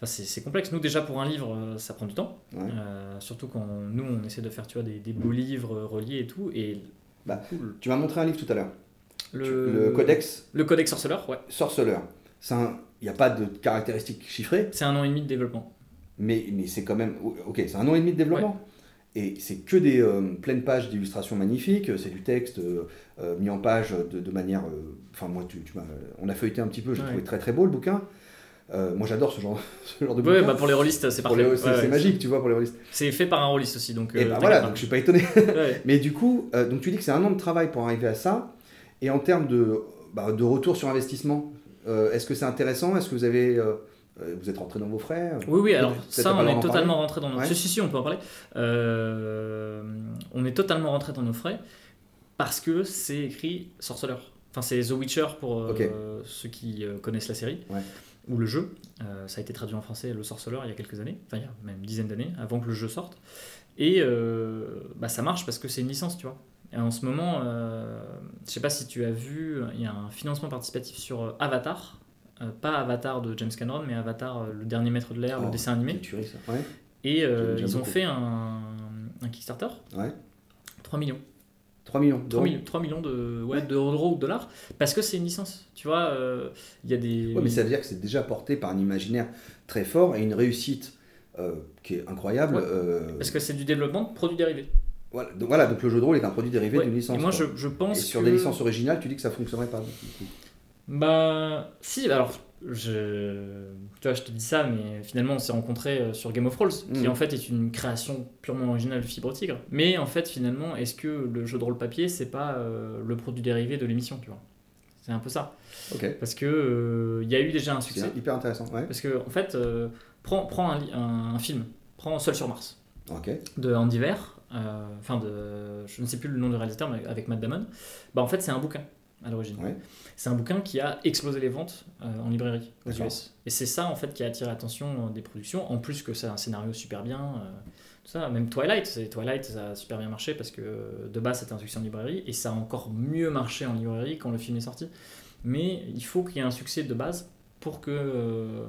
Enfin, c'est complexe. Nous, déjà, pour un livre, euh, ça prend du temps. Ouais. Euh, surtout quand nous, on essaie de faire tu vois, des, des beaux livres euh, reliés et tout. Et Bah, Tu m'as montré un livre tout à l'heure. le, Codex Le Codex Sorceleur, ouais. Sorceleur. Il n'y a pas de caractéristiques chiffrées, C'est un an et demi de développement. mais, mais c'est quand même. Ok, c'est un an et demi de développement. Et c'est que des euh, pleines pages d'illustrations magnifiques, c'est du texte euh, euh, mis en page de, de manière. euh, Enfin, moi, tu, tu m'as- on a feuilleté un petit peu, j'ai Ouais. trouvé très très beau le bouquin. Euh, moi, j'adore ce genre, [laughs] ce genre de bouquin. bah pour les rôlistes, c'est parfait. c'est Ouais, magique, tu vois, pour les rôlistes. C'est fait par un rôliste aussi, donc. Et euh, bah voilà, donc je suis pas étonné. [laughs] Ouais. Mais du coup, euh, donc tu dis que c'est un an de travail pour arriver à ça. Et en termes de, bah, de retour sur investissement, euh, est-ce que c'est intéressant? Est-ce que vous avez, vous êtes rentré dans vos frais? Oui, oui, alors ça, on est totalement rentré dans nos... Ouais. Si, si, si, on peut en parler. On est totalement rentré dans nos frais parce que c'est écrit sorceleur. Enfin, c'est The Witcher pour ceux qui connaissent la série. Ouais. Ou le jeu. Euh, ça a été traduit en français, Le Sorceleur, il y a quelques années. Enfin, il y a même une dizaine d'années, avant que le jeu sorte. Et euh, bah, ça marche parce que c'est une licence, tu vois. Et en ce moment, euh, je sais pas si tu as vu, il y a un financement participatif sur euh, Avatar. Euh, pas Avatar de James Cameron, mais Avatar, euh, le dernier maître de l'air, Oh, le dessin animé. Quelle tuerie, ça. Ouais. Et euh, ils ont beaucoup. fait un, un Kickstarter, ouais. 3 millions. 3 millions 3 d'euros. millions, 3 millions de, ouais, Ouais. d'euros ou de dollars, parce que c'est une licence. Tu vois, euh, il y a des. Ouais, mais ça veut dire que c'est déjà porté par un imaginaire très fort et une réussite euh, qui est incroyable. Ouais. euh, Parce que c'est du développement de produits dérivés. voilà. Donc, voilà, donc le jeu de rôle est un produit dérivé d'une licence. Et moi, je, je Et pense sur que... des licences originales, tu dis que ça fonctionnerait pas. Bah, si, alors, je, tu vois, je te dis ça, mais finalement, on s'est rencontrés euh, sur Game of Thrones, qui Mm. en fait est une création purement originale de Fibre Tigre. Mais en fait, finalement, est-ce que le jeu de rôle papier, c'est pas euh, le produit dérivé de l'émission, tu vois? C'est un peu ça. Ok. Parce que euh, il y a eu déjà un succès. C'est hyper intéressant. Ouais. Parce que, en fait, euh, prends, prends un, li- un- un film, prends Seul sur Mars, de Andy euh, enfin de. Je ne sais plus le nom du réalisateur, mais avec Matt Damon. Bah, en fait, c'est un bouquin à l'origine. Ouais. C'est un bouquin qui a explosé les ventes euh, en librairie aux. US. Et c'est ça, en fait, qui a attiré l'attention euh, des productions, en plus que c'est un scénario super bien. euh, tout ça. Même Twilight, Twilight, ça a super bien marché parce que de base, c'était un succès en librairie, et ça a encore mieux marché en librairie quand le film est sorti. Mais il faut qu'il y ait un succès de base pour que euh,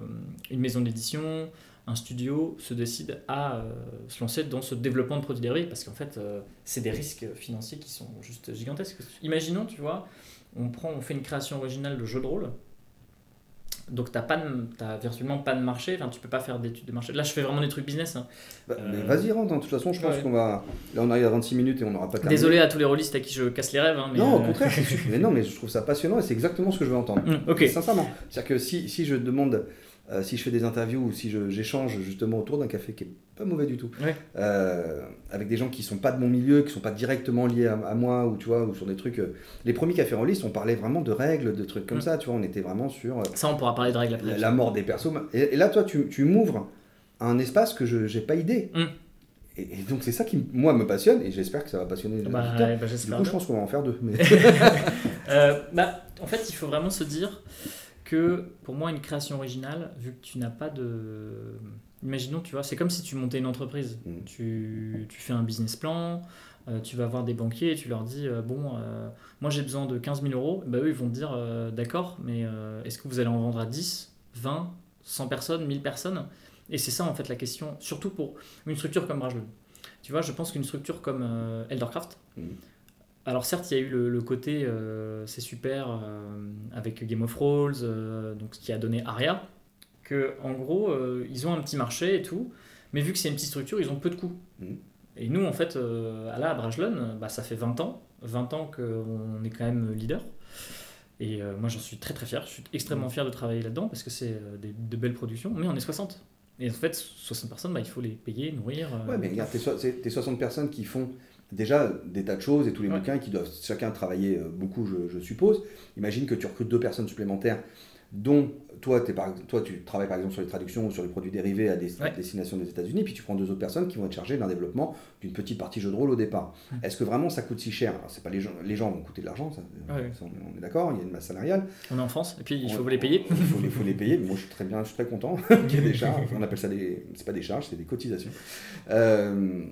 une maison d'édition, un studio se décide à euh, se lancer dans ce développement de produits dérivés parce qu'en fait, euh, c'est des risques financiers qui sont juste gigantesques. Imaginons, tu vois, on prend, on fait une création originale de jeu de rôle. Donc t'as pas, de- t'as virtuellement pas de marché. Enfin, tu peux pas faire d'études de marché. Là, je fais vraiment des trucs business. hein. Bah, Euh, mais vas-y, rentre. hein. De toute façon, je pense ouais. qu'on va. Là, on arrive à 26 minutes et on n'aura pas terminé. Désolé à tous les rôlistes à qui je casse les rêves. hein, mais, Non, au euh, contraire. [laughs] mais non, mais je trouve ça passionnant et c'est exactement ce que je veux entendre. ok. Sincèrement. C'est-à-dire que si, si je demande, euh, si je fais des interviews ou si j'échange justement autour d'un café qui est pas mauvais du tout, Ouais. euh, avec des gens qui sont pas de mon milieu, qui sont pas directement liés à, à moi ou tu vois, ou sur des trucs. euh, les premiers cafés rollistes, on parlait vraiment de règles, de trucs comme Mm. ça, tu vois, on était vraiment sur Ça, on pourra parler de règles après. la, la mort des persos. Et, et là, toi, tu, tu m'ouvres un espace que je j'ai pas idée. Mm. Et, et donc, c'est ça qui, moi, me passionne et j'espère que ça va passionner les Bah, auditeurs. bah, Du coup, je pense qu'on va en faire deux. Mais... [laughs] Bah, en fait, il faut vraiment se dire que pour moi, une création originale, vu que tu n'as pas de. Imaginons, tu vois, c'est comme si tu montais une entreprise. Mm. Tu, tu fais un business plan, euh, tu vas voir des banquiers et tu leur dis euh, Bon, euh, moi j'ai besoin de 15 000 euros. Bah, eux, ils vont te dire D'accord, mais est-ce que vous allez en vendre à 10, 20, 100 personnes, 1000 personnes? Et c'est ça, en fait, la question, surtout pour une structure comme Brajlon. Tu vois, je pense qu'une structure comme Eldercraft, Mm. Alors certes, il y a eu le, le côté euh, c'est super euh, avec Game of Thrones, euh, donc ce qui a donné Aria, que en gros ils ont un petit marché et tout, mais vu que c'est une petite structure, ils ont peu de coûts. Mhm. Et nous en fait, à la à Brajlon, bah, ça fait 20 ans, 20 ans qu'on est quand même leader. Et euh, moi j'en suis très très fier, je suis extrêmement fier de travailler là-dedans parce que c'est euh, de belles productions, mais on est 60. Et en fait, 60 personnes, bah, il faut les payer, nourrir. euh, Ouais, mais regarde, tes, so- tes 60 personnes qui font déjà des tas de choses et tous les Ouais. bouquins qui doivent chacun travailler euh, beaucoup, je, je suppose. Imagine que tu recrutes deux personnes supplémentaires, dont toi, t'es par- toi, tu travailles par exemple sur les traductions ou sur les produits dérivés à, des, Ouais. destination des États-Unis, puis tu prends deux autres personnes qui vont être chargées d'un développement d'une petite partie jeu de rôle au départ. Est-ce que vraiment ça coûte si cher? Alors, c'est pas les gens, les gens vont coûter de l'argent, ça, ça, on est- d'accord, il y a une masse salariale. On est en France, et puis il faut On- les payer. Il faut, les- faut les payer. Moi, je suis très bien, je suis très content [laughs] qu'il y ait des charges. On appelle ça des. C'est pas des charges, c'est des cotisations. Euh,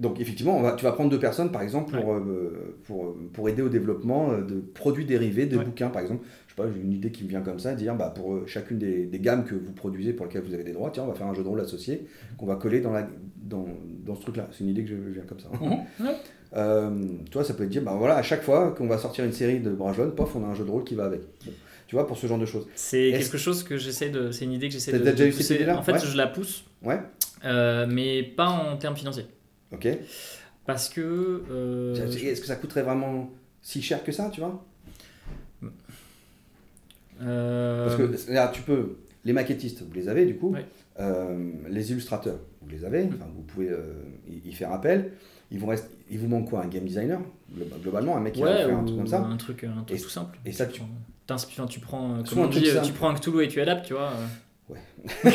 donc, effectivement, on va, tu vas prendre deux personnes, par exemple, pour, euh, pour, pour aider au développement euh, de produits dérivés, de Ouais. bouquins, par exemple. Je sais pas, j'ai une idée qui me vient comme ça, dire bah, pour euh, chacune des, des gammes que vous produisez, pour lesquelles vous avez des droits, tiens, on va faire un jeu de rôle associé qu'on va coller dans, la, dans, dans ce truc-là. C'est une idée que je viens comme ça. Mhm. Ouais. Euh, toi, ça peut te dire, bah voilà, à chaque fois qu'on va sortir une série de bras jaunes, pof, on a un jeu de rôle qui va avec. Bon. Tu vois, pour ce genre de choses. C'est Est-ce- quelque chose que j'essaie de. C'est une idée que j'essaie de. déjà eu cette idée-là? En fait, je la pousse, Ouais, euh, mais pas en termes financiers. Ok. Parce que. euh, Est-ce que ça coûterait vraiment si cher que ça, tu vois? Euh, Parce que là, tu peux. Les maquettistes, vous les avez du coup. Euh, les illustrateurs, vous les avez. Enfin, vous pouvez y, y faire appel. Il vous, reste, il vous manque quoi Un game designer? Glo- Globalement, un mec qui va faire un truc comme ça. un truc, un truc Et- tout simple. et ça, tu, tu- prends- tu un on dit, tu prends un Cthulhu et tu adaptes, tu vois. Euh.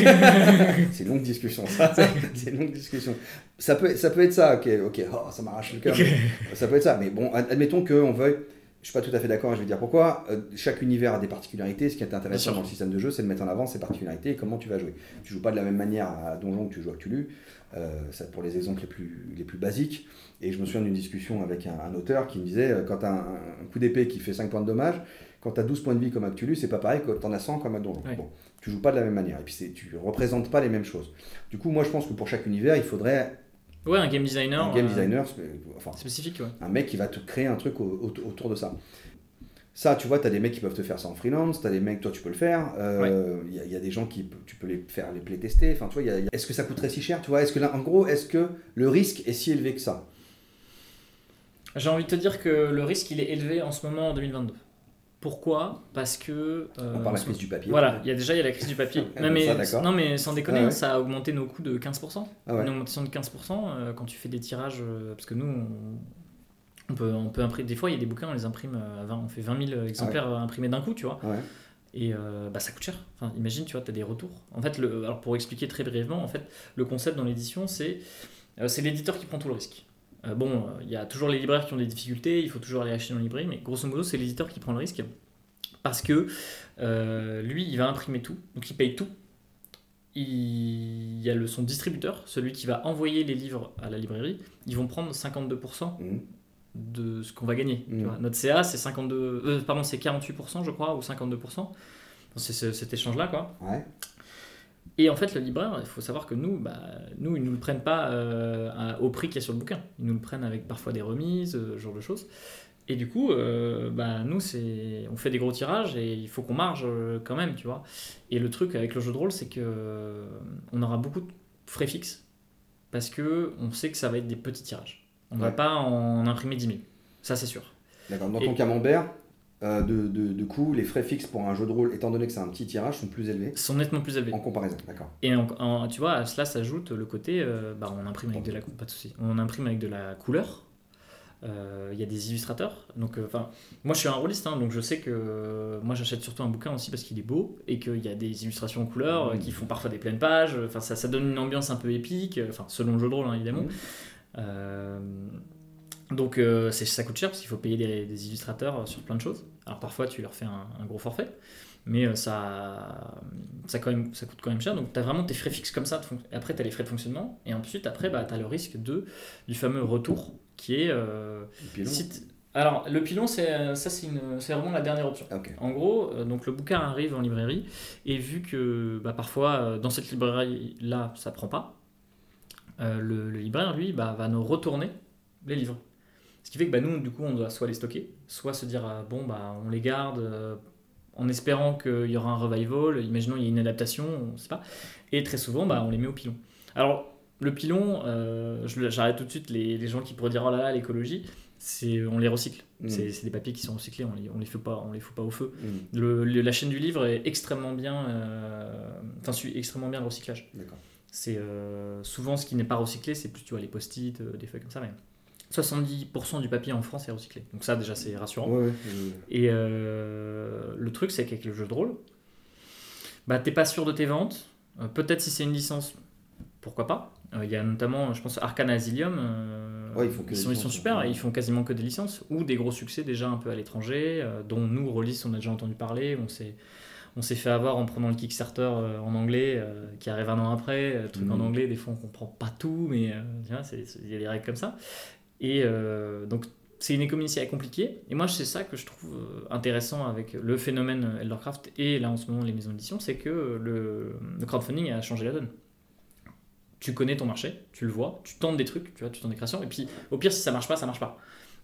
[laughs] C'est une longue discussion, ça. [laughs] C'est une longue discussion. Ça peut, ça peut être ça, ok, ok, oh, ça m'arrache le cœur. ça peut être ça, mais bon, ad- admettons qu'on veuille. Je suis pas tout à fait d'accord et je vais dire pourquoi. Euh, chaque univers a des particularités. Ce qui est intéressant dans le système de jeu, c'est de mettre en avant ces particularités et comment tu vas jouer. Tu joues pas de la même manière à Donjon que tu joues à Cthulhu. Euh, ça pour les exemples les plus, les plus basiques. Et je me souviens d'une discussion avec un, un auteur qui me disait euh, quand tu as un, un coup d'épée qui fait 5 points de dommage, quand tu as 12 points de vie comme à Cthulhu, c'est pas pareil que tu en as 100 comme à Donjon. Ouais. Bon, tu joues pas de la même manière. Et puis c'est- tu représentes pas les mêmes choses. Du coup, moi je pense que pour chaque univers, il faudrait Ouais, un game designer. un game euh, designer, spé- enfin Spécifique, ouais. un mec qui va te créer un truc au- au- autour de ça. Ça, tu vois, tu as des mecs qui peuvent te faire ça en freelance, tu as des mecs, toi tu peux le faire, Euh, il y, a- il y a des gens qui, tu peux les faire, les playtester, enfin tu vois, a- est-ce que ça coûterait si cher, tu vois, est-ce que là, en gros, est-ce que le risque est si élevé que ça? J'ai envie de te dire que le risque, il est élevé en ce moment en 2022. Pourquoi? Parce que. On euh, parle de la crise du papier. Voilà, il y a déjà il y a la crise du papier. [laughs] Ah, non, mais, ça, d'accord. non, mais sans déconner, Ah ouais. ça a augmenté nos coûts de 15%. Ah ouais. Une augmentation de 15% euh, quand tu fais des tirages. euh, parce que nous, on, on peut, on peut imprimer. Des fois, il y a des bouquins, on les imprime à 20, on fait 20 000 exemplaires euh, imprimés d'un coup, tu vois. Ouais. Et bah, ça coûte cher. Enfin, imagine, tu vois, tu as des retours. En fait, le, alors pour expliquer très brièvement, en fait, le concept dans l'édition, c'est c'est l'éditeur qui prend tout le risque. Euh, bon, il y a toujours les libraires qui ont des difficultés, il faut toujours aller acheter dans les librairies, mais grosso modo, c'est l'éditeur qui prend le risque parce que euh, lui, il va imprimer tout, donc il paye tout. Il, y a le, son distributeur, celui qui va envoyer les livres à la librairie, ils vont prendre 52% Mhm. de ce qu'on va gagner. tu vois. Notre CA, c'est 52, euh, pardon, c'est 48%, je crois, ou 52%. C'est ce- cet échange-là, quoi. Ouais. Et en fait, le libraire, il faut savoir que nous, bah, nous, ils nous le prennent pas euh, à- au prix qu'il y a sur le bouquin. Ils nous le prennent avec parfois des remises, euh, ce genre de choses. Et du coup, euh, bah, nous, c'est, on fait des gros tirages et il faut qu'on marge quand même, tu vois. Et le truc avec le jeu de rôle, c'est que on aura beaucoup de frais fixes parce que on sait que ça va être des petits tirages. On va pas en imprimer 10 000. Ça, c'est sûr. D'accord. Dans Et- ton camembert, euh, de, de, de coup, les frais fixes pour un jeu de rôle, étant donné que c'est un petit tirage, sont plus élevés sont nettement plus élevés. en comparaison. D'accord. Et en- en- tu vois, à cela s'ajoute le côté, euh, bah, on imprime avec de la, pas de souci, on imprime avec de la couleur. Euh, Il y a des illustrateurs. Donc, enfin, moi je suis un rôliste, hein, donc je sais que moi j'achète surtout un bouquin aussi parce qu'il est beau et qu'il y a des illustrations en couleur qui font parfois des pleines pages. Enfin, ça, ça donne une ambiance un peu épique. Enfin, selon le jeu de rôle hein, évidemment. Mhm. Donc euh, ça coûte cher parce qu'il faut payer des, des illustrateurs euh, sur plein de choses. Alors parfois tu leur fais un, un gros forfait, mais euh, ça, ça, quand même, ça coûte quand même cher. Donc tu as vraiment tes frais fixes comme ça. Après tu as les frais de fonctionnement et ensuite après bah, tu as le risque de, du fameux retour qui est... euh, si alors le pilon c'est ça c'est vraiment la dernière option. En gros, donc le bouquin arrive en librairie et vu que bah, parfois dans cette librairie là ça prend pas, euh, le, le libraire lui bah, va nous retourner les livres. Ce qui fait que bah, nous du coup on doit soit les stocker, soit se dire euh, bon bah on les garde euh, en espérant qu'il y aura un revival, imaginons il y a une adaptation, on sait pas, et très souvent bah, on les met au pilon. Alors le pilon, euh, j'arrête tout de suite les, les gens qui pourraient dire oh là là l'écologie, c'est on les recycle. Mhm. C'est des papiers qui sont recyclés, on les, on les fait pas, on les fout pas au feu. Le- le- la chaîne du livre est extrêmement bien, euh, enfin suit extrêmement bien le recyclage. C'est souvent ce qui n'est pas recyclé, c'est plus tu vois les post-it, des feuilles comme ça. Mais 70% du papier en France est recyclé. Donc ça déjà c'est rassurant. Ouais, ouais, Et euh, le truc c'est qu'avec le jeu de rôle, bah t'es pas sûr de tes ventes. Euh, Peut-être si c'est une licence, pourquoi pas. Euh, Il y a notamment, je pense, Arcana Asylum. ils font sont, ils sont licences, super, et ils font quasiment que des licences ou des gros succès déjà un peu à l'étranger, dont nous, Rollis, on a déjà entendu parler. On s'est, on s'est fait avoir en prenant le Kickstarter euh, en anglais, euh, qui arrive un an après. euh, truc en Mhm. anglais, des fois on comprend pas tout, mais il y a des règles comme ça. Et euh, donc, c'est une économie compliquée. Et moi, c'est ça que je trouve euh, intéressant avec le phénomène Eldercraft et là en ce moment les maisons d'édition, c'est que euh, le, crowdfunding a changé la donne. Tu connais ton marché, tu le vois, tu tentes des trucs, tu vois, tu tentes des créations, et puis au pire, si ça marche pas, ça marche pas.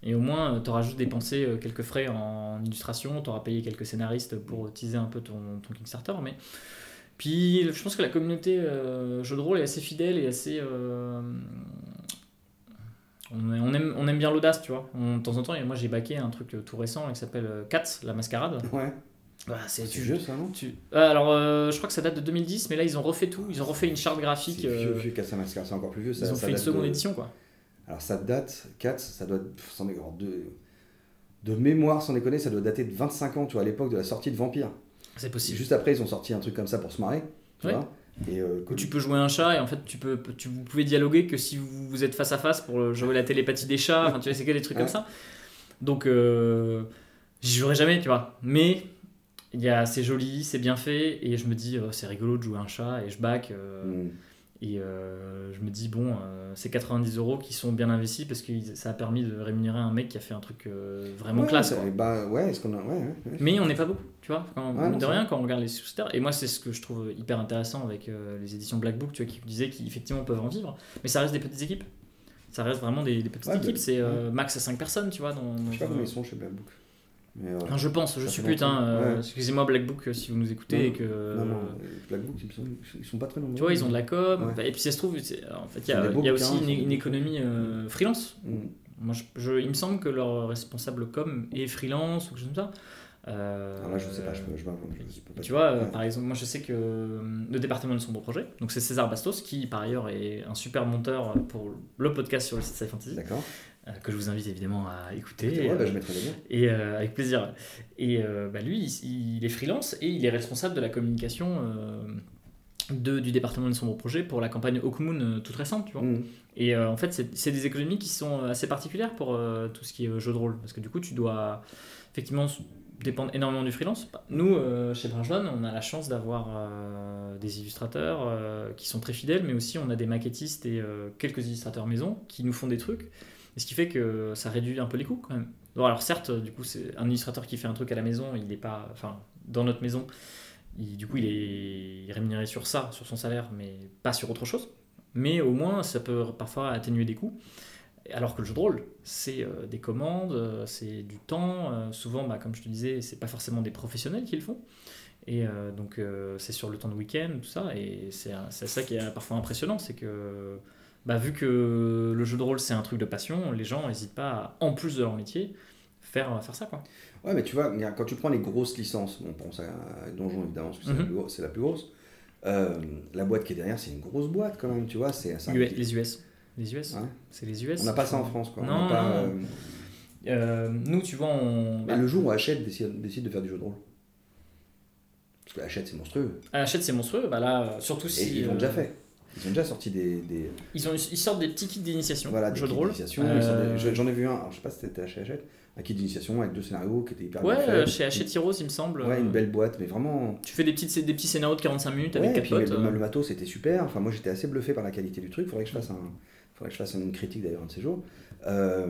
Et au moins, tu auras juste dépensé quelques frais en illustration, tu auras payé quelques scénaristes pour utiliser un peu ton, Kickstarter, mais puis je pense que la communauté jeu de rôle est assez fidèle et assez. On, aime, on aime bien l'audace, tu vois. On- de temps en temps, et moi j'ai baqué un truc euh, tout récent qui s'appelle euh, Cats, la mascarade. Ouais. Bah, c'est tu- vieux ça, non tu- Euh, alors, euh, je crois que ça date de 2010, mais là ils ont refait tout. Ils ont refait une charte graphique. C'est vieux, vieux Casamaskar, c'est encore plus vieux. Ça, ils ont ça fait une seconde de- édition, quoi. Alors ça date, 4, ça doit sans de, de mémoire, sans déconner, ça doit dater de 25 ans, tu vois, à l'époque de la sortie de Vampire. C'est Et possible. juste après, ils ont sorti un truc comme ça pour se marrer, tu Ouais. vois. Et euh, tu peux jouer un chat et en fait tu peux tu, vous pouvez dialoguer que si vous, vous êtes face à face pour jouer la télépathie des chats enfin tu vois c'est que des trucs Ouais. comme ça. Donc euh, j'y jouerai jamais tu vois. Mais c'est joli c'est bien fait et je me dis euh, c'est rigolo de jouer un chat et je back euh, hmm, et euh, je me dis bon euh, c'est 90 euros qui sont bien investis parce que ça a permis de rémunérer un mec qui a fait un truc euh, vraiment ouais, classe ça- quoi. Bah ouais, est-ce qu'on a. Ouais, ouais, ouais. Mais on n'est pas beaucoup, tu vois. Quand, non, de rien, quand on regarde les sous-titres. Et moi, c'est ce que je trouve hyper intéressant avec euh, les éditions Black Book, tu vois, qui disaient qu'effectivement peuvent en vivre. Mais ça reste des petites équipes. Ça reste vraiment des, des petites équipes. bah, C'est max à 5 personnes, tu vois. Dans, Je sais pas dans- comment ils sont chez Black Book. Mais. Enfin, je pense, je suis putain. longtemps. euh, Ouais. Excusez-moi, Black Book, euh, si vous nous écoutez. Non, et que, Non, non, euh, Black Book, ils sont, ils sont pas très nombreux. Tu vois, ils ont de la com. Ouais. Et puis, ça se trouve, en fait, il y a, y aussi ils une, économie euh, freelance. Hmm. Moi, je, je- il me semble que leur responsable com est freelance ou quelque chose comme ça. Euh, Alors là, je sais pas, je peux, je, peux- je peux pas- tu vois, Ouais. par exemple, moi je sais que le département de sombre projet, donc c'est César Bastos qui par ailleurs est un super monteur pour le podcast sur le site Sci Fantasy, D'accord. Euh, que je vous invite évidemment à écouter. Ouais, euh, bah, je mettrai les liens. et euh, avec plaisir. Et euh, bah, lui, il, il est freelance et il est responsable de la communication euh, de, du département de sombre projet pour la campagne euh, toute récente, tu vois. Mhm. Et euh, en fait, c'est des économies qui sont assez particulières pour euh, tout ce qui est euh, jeu de rôle. Parce que du coup, tu dois effectivement dépendre énormément du freelance. Nous, euh, chez Bringelon, on a la chance d'avoir euh, des illustrateurs euh, qui sont très fidèles, mais aussi on a des maquettistes et euh, quelques illustrateurs maison qui nous font des trucs. Et ce qui fait que ça réduit un peu les coûts quand même. Bon, alors certes, du coup, c'est un illustrateur qui fait un truc à la maison, il n'est pas, enfin, dans notre maison, il- du coup, il est rémunéré sur ça, sur son salaire, mais pas sur autre chose. Mais au moins, ça peut parfois atténuer des coûts. Alors que le jeu de rôle, c'est euh, des commandes, euh, c'est du temps. euh, souvent, bah, comme je te disais, c'est pas forcément des professionnels qui le font. Et euh, donc, euh, c'est sur le temps de week-end, tout ça. Et c'est ça qui est parfois impressionnant, c'est que bah, vu que le jeu de rôle, c'est un truc de passion, les gens n'hésitent pas, à, en plus de leur métier, faire, faire ça. Quoi. Ouais, mais tu vois, quand tu prends les grosses licences, on pense à Donjon évidemment, parce que c'est la Mhm. plus grosse- c'est la plus grosse. euh, la boîte qui est derrière, c'est une grosse boîte quand même, tu vois. C'est petit- les US. Les US. Ouais. C'est les US. On n'a pas ça en France, quoi. On Non, pas, non. euh, Euh, nous, tu vois, on. mais le jour où Hachette décide, décide de faire du jeu de rôle. Parce que Hachette, c'est monstrueux. À Hachette, c'est monstrueux. Bah là, surtout Et si. ils l'ont euh, déjà fait. Ils ont déjà sorti des. des Ils, ont, ils sortent des petits kits d'initiation. voilà, des jeu de kits rôle. Euh, je- J'en ai vu un, alors, je sais pas si c'était chez Hachette, un kit d'initiation avec deux scénarios qui étaient hyper Ouais, bien chez Hachette Heroes, il me semble. Ouais, une belle boîte, mais vraiment. Tu fais des, petites, des petits scénarios de 45 minutes Ouais, avec et puis potes. le, euh. le matos c'était super. Enfin, moi j'étais assez bluffé par la qualité du truc. Faudrait que je fasse un, faudrait que je fasse une critique d'ailleurs un de ces jours. Euh,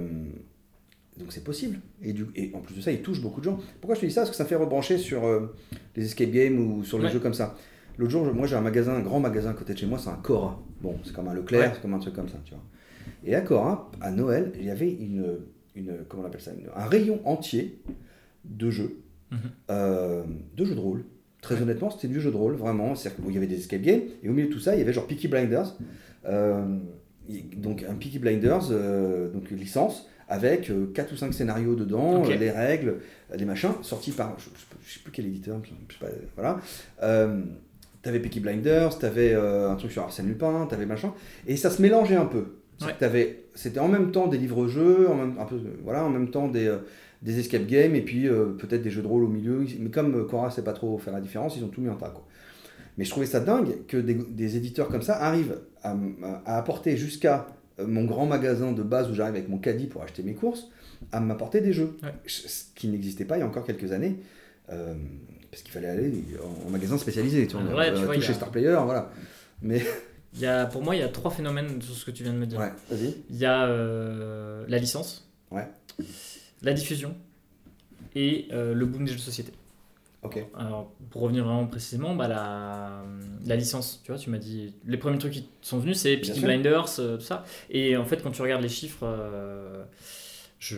donc c'est possible. Et, du, et en plus de ça, il touche beaucoup de gens. Pourquoi je te dis ça? Parce que ça me fait rebrancher sur euh, les escape games ou sur les Ouais. jeux comme ça. L'autre jour, moi j'ai un magasin, un grand magasin à côté de chez moi, c'est un Cora. Bon, c'est comme un Leclerc, Ouais. c'est comme un truc comme ça, tu vois. Et à Cora, à Noël, il y avait une, une comment on appelle ça, une- un rayon entier de jeux, Mhm. euh, de jeux de rôle. Très Ouais. honnêtement, c'était du jeu de rôle, vraiment. C'est-à-dire qu'il y avait des escape games, et au milieu de tout ça, il y avait genre Peaky Blinders. euh, donc un Peaky Blinders, euh, donc licence, avec 4 ou 5 scénarios dedans, euh, les règles, euh, les machins, sortis par, je, je sais plus quel éditeur, je sais pas, voilà. Euh, t'avais Peaky Blinders, t'avais euh, un truc sur Arsène Lupin, t'avais machin, et ça se mélangeait un peu. Ouais. C'était en même temps des livres-jeux, en même, un peu, voilà, en même temps des, euh, des escape games, et puis euh, peut-être des jeux de rôle au milieu. Mais comme euh, Cora sait pas trop faire la différence, ils ont tout mis en tas. Quoi. Mais je trouvais ça dingue que des, des éditeurs comme ça arrivent à, à apporter jusqu'à euh, mon grand magasin de base où j'arrive avec mon caddie pour acheter mes courses, à m'apporter des jeux. Ouais. Ce qui n'existait pas il y a encore quelques années. euh, parce qu'il fallait aller en, en magasin spécialisé, tu vois, ouais, euh, tu vois, tout il y chez a- Star Player, voilà. Mais [laughs] Il y a, pour moi, il y a trois phénomènes sur ce que tu viens de me dire. ouais, vas-y. Il y a euh, la licence, Ouais. la diffusion et euh, le boom des jeux de société. Ok. Alors, pour revenir vraiment précisément, bah, la, la licence, tu vois, tu m'as dit, les premiers trucs qui sont venus, c'est Peaky. Blinders, euh, tout ça. Et en fait, quand tu regardes les chiffres, euh, je...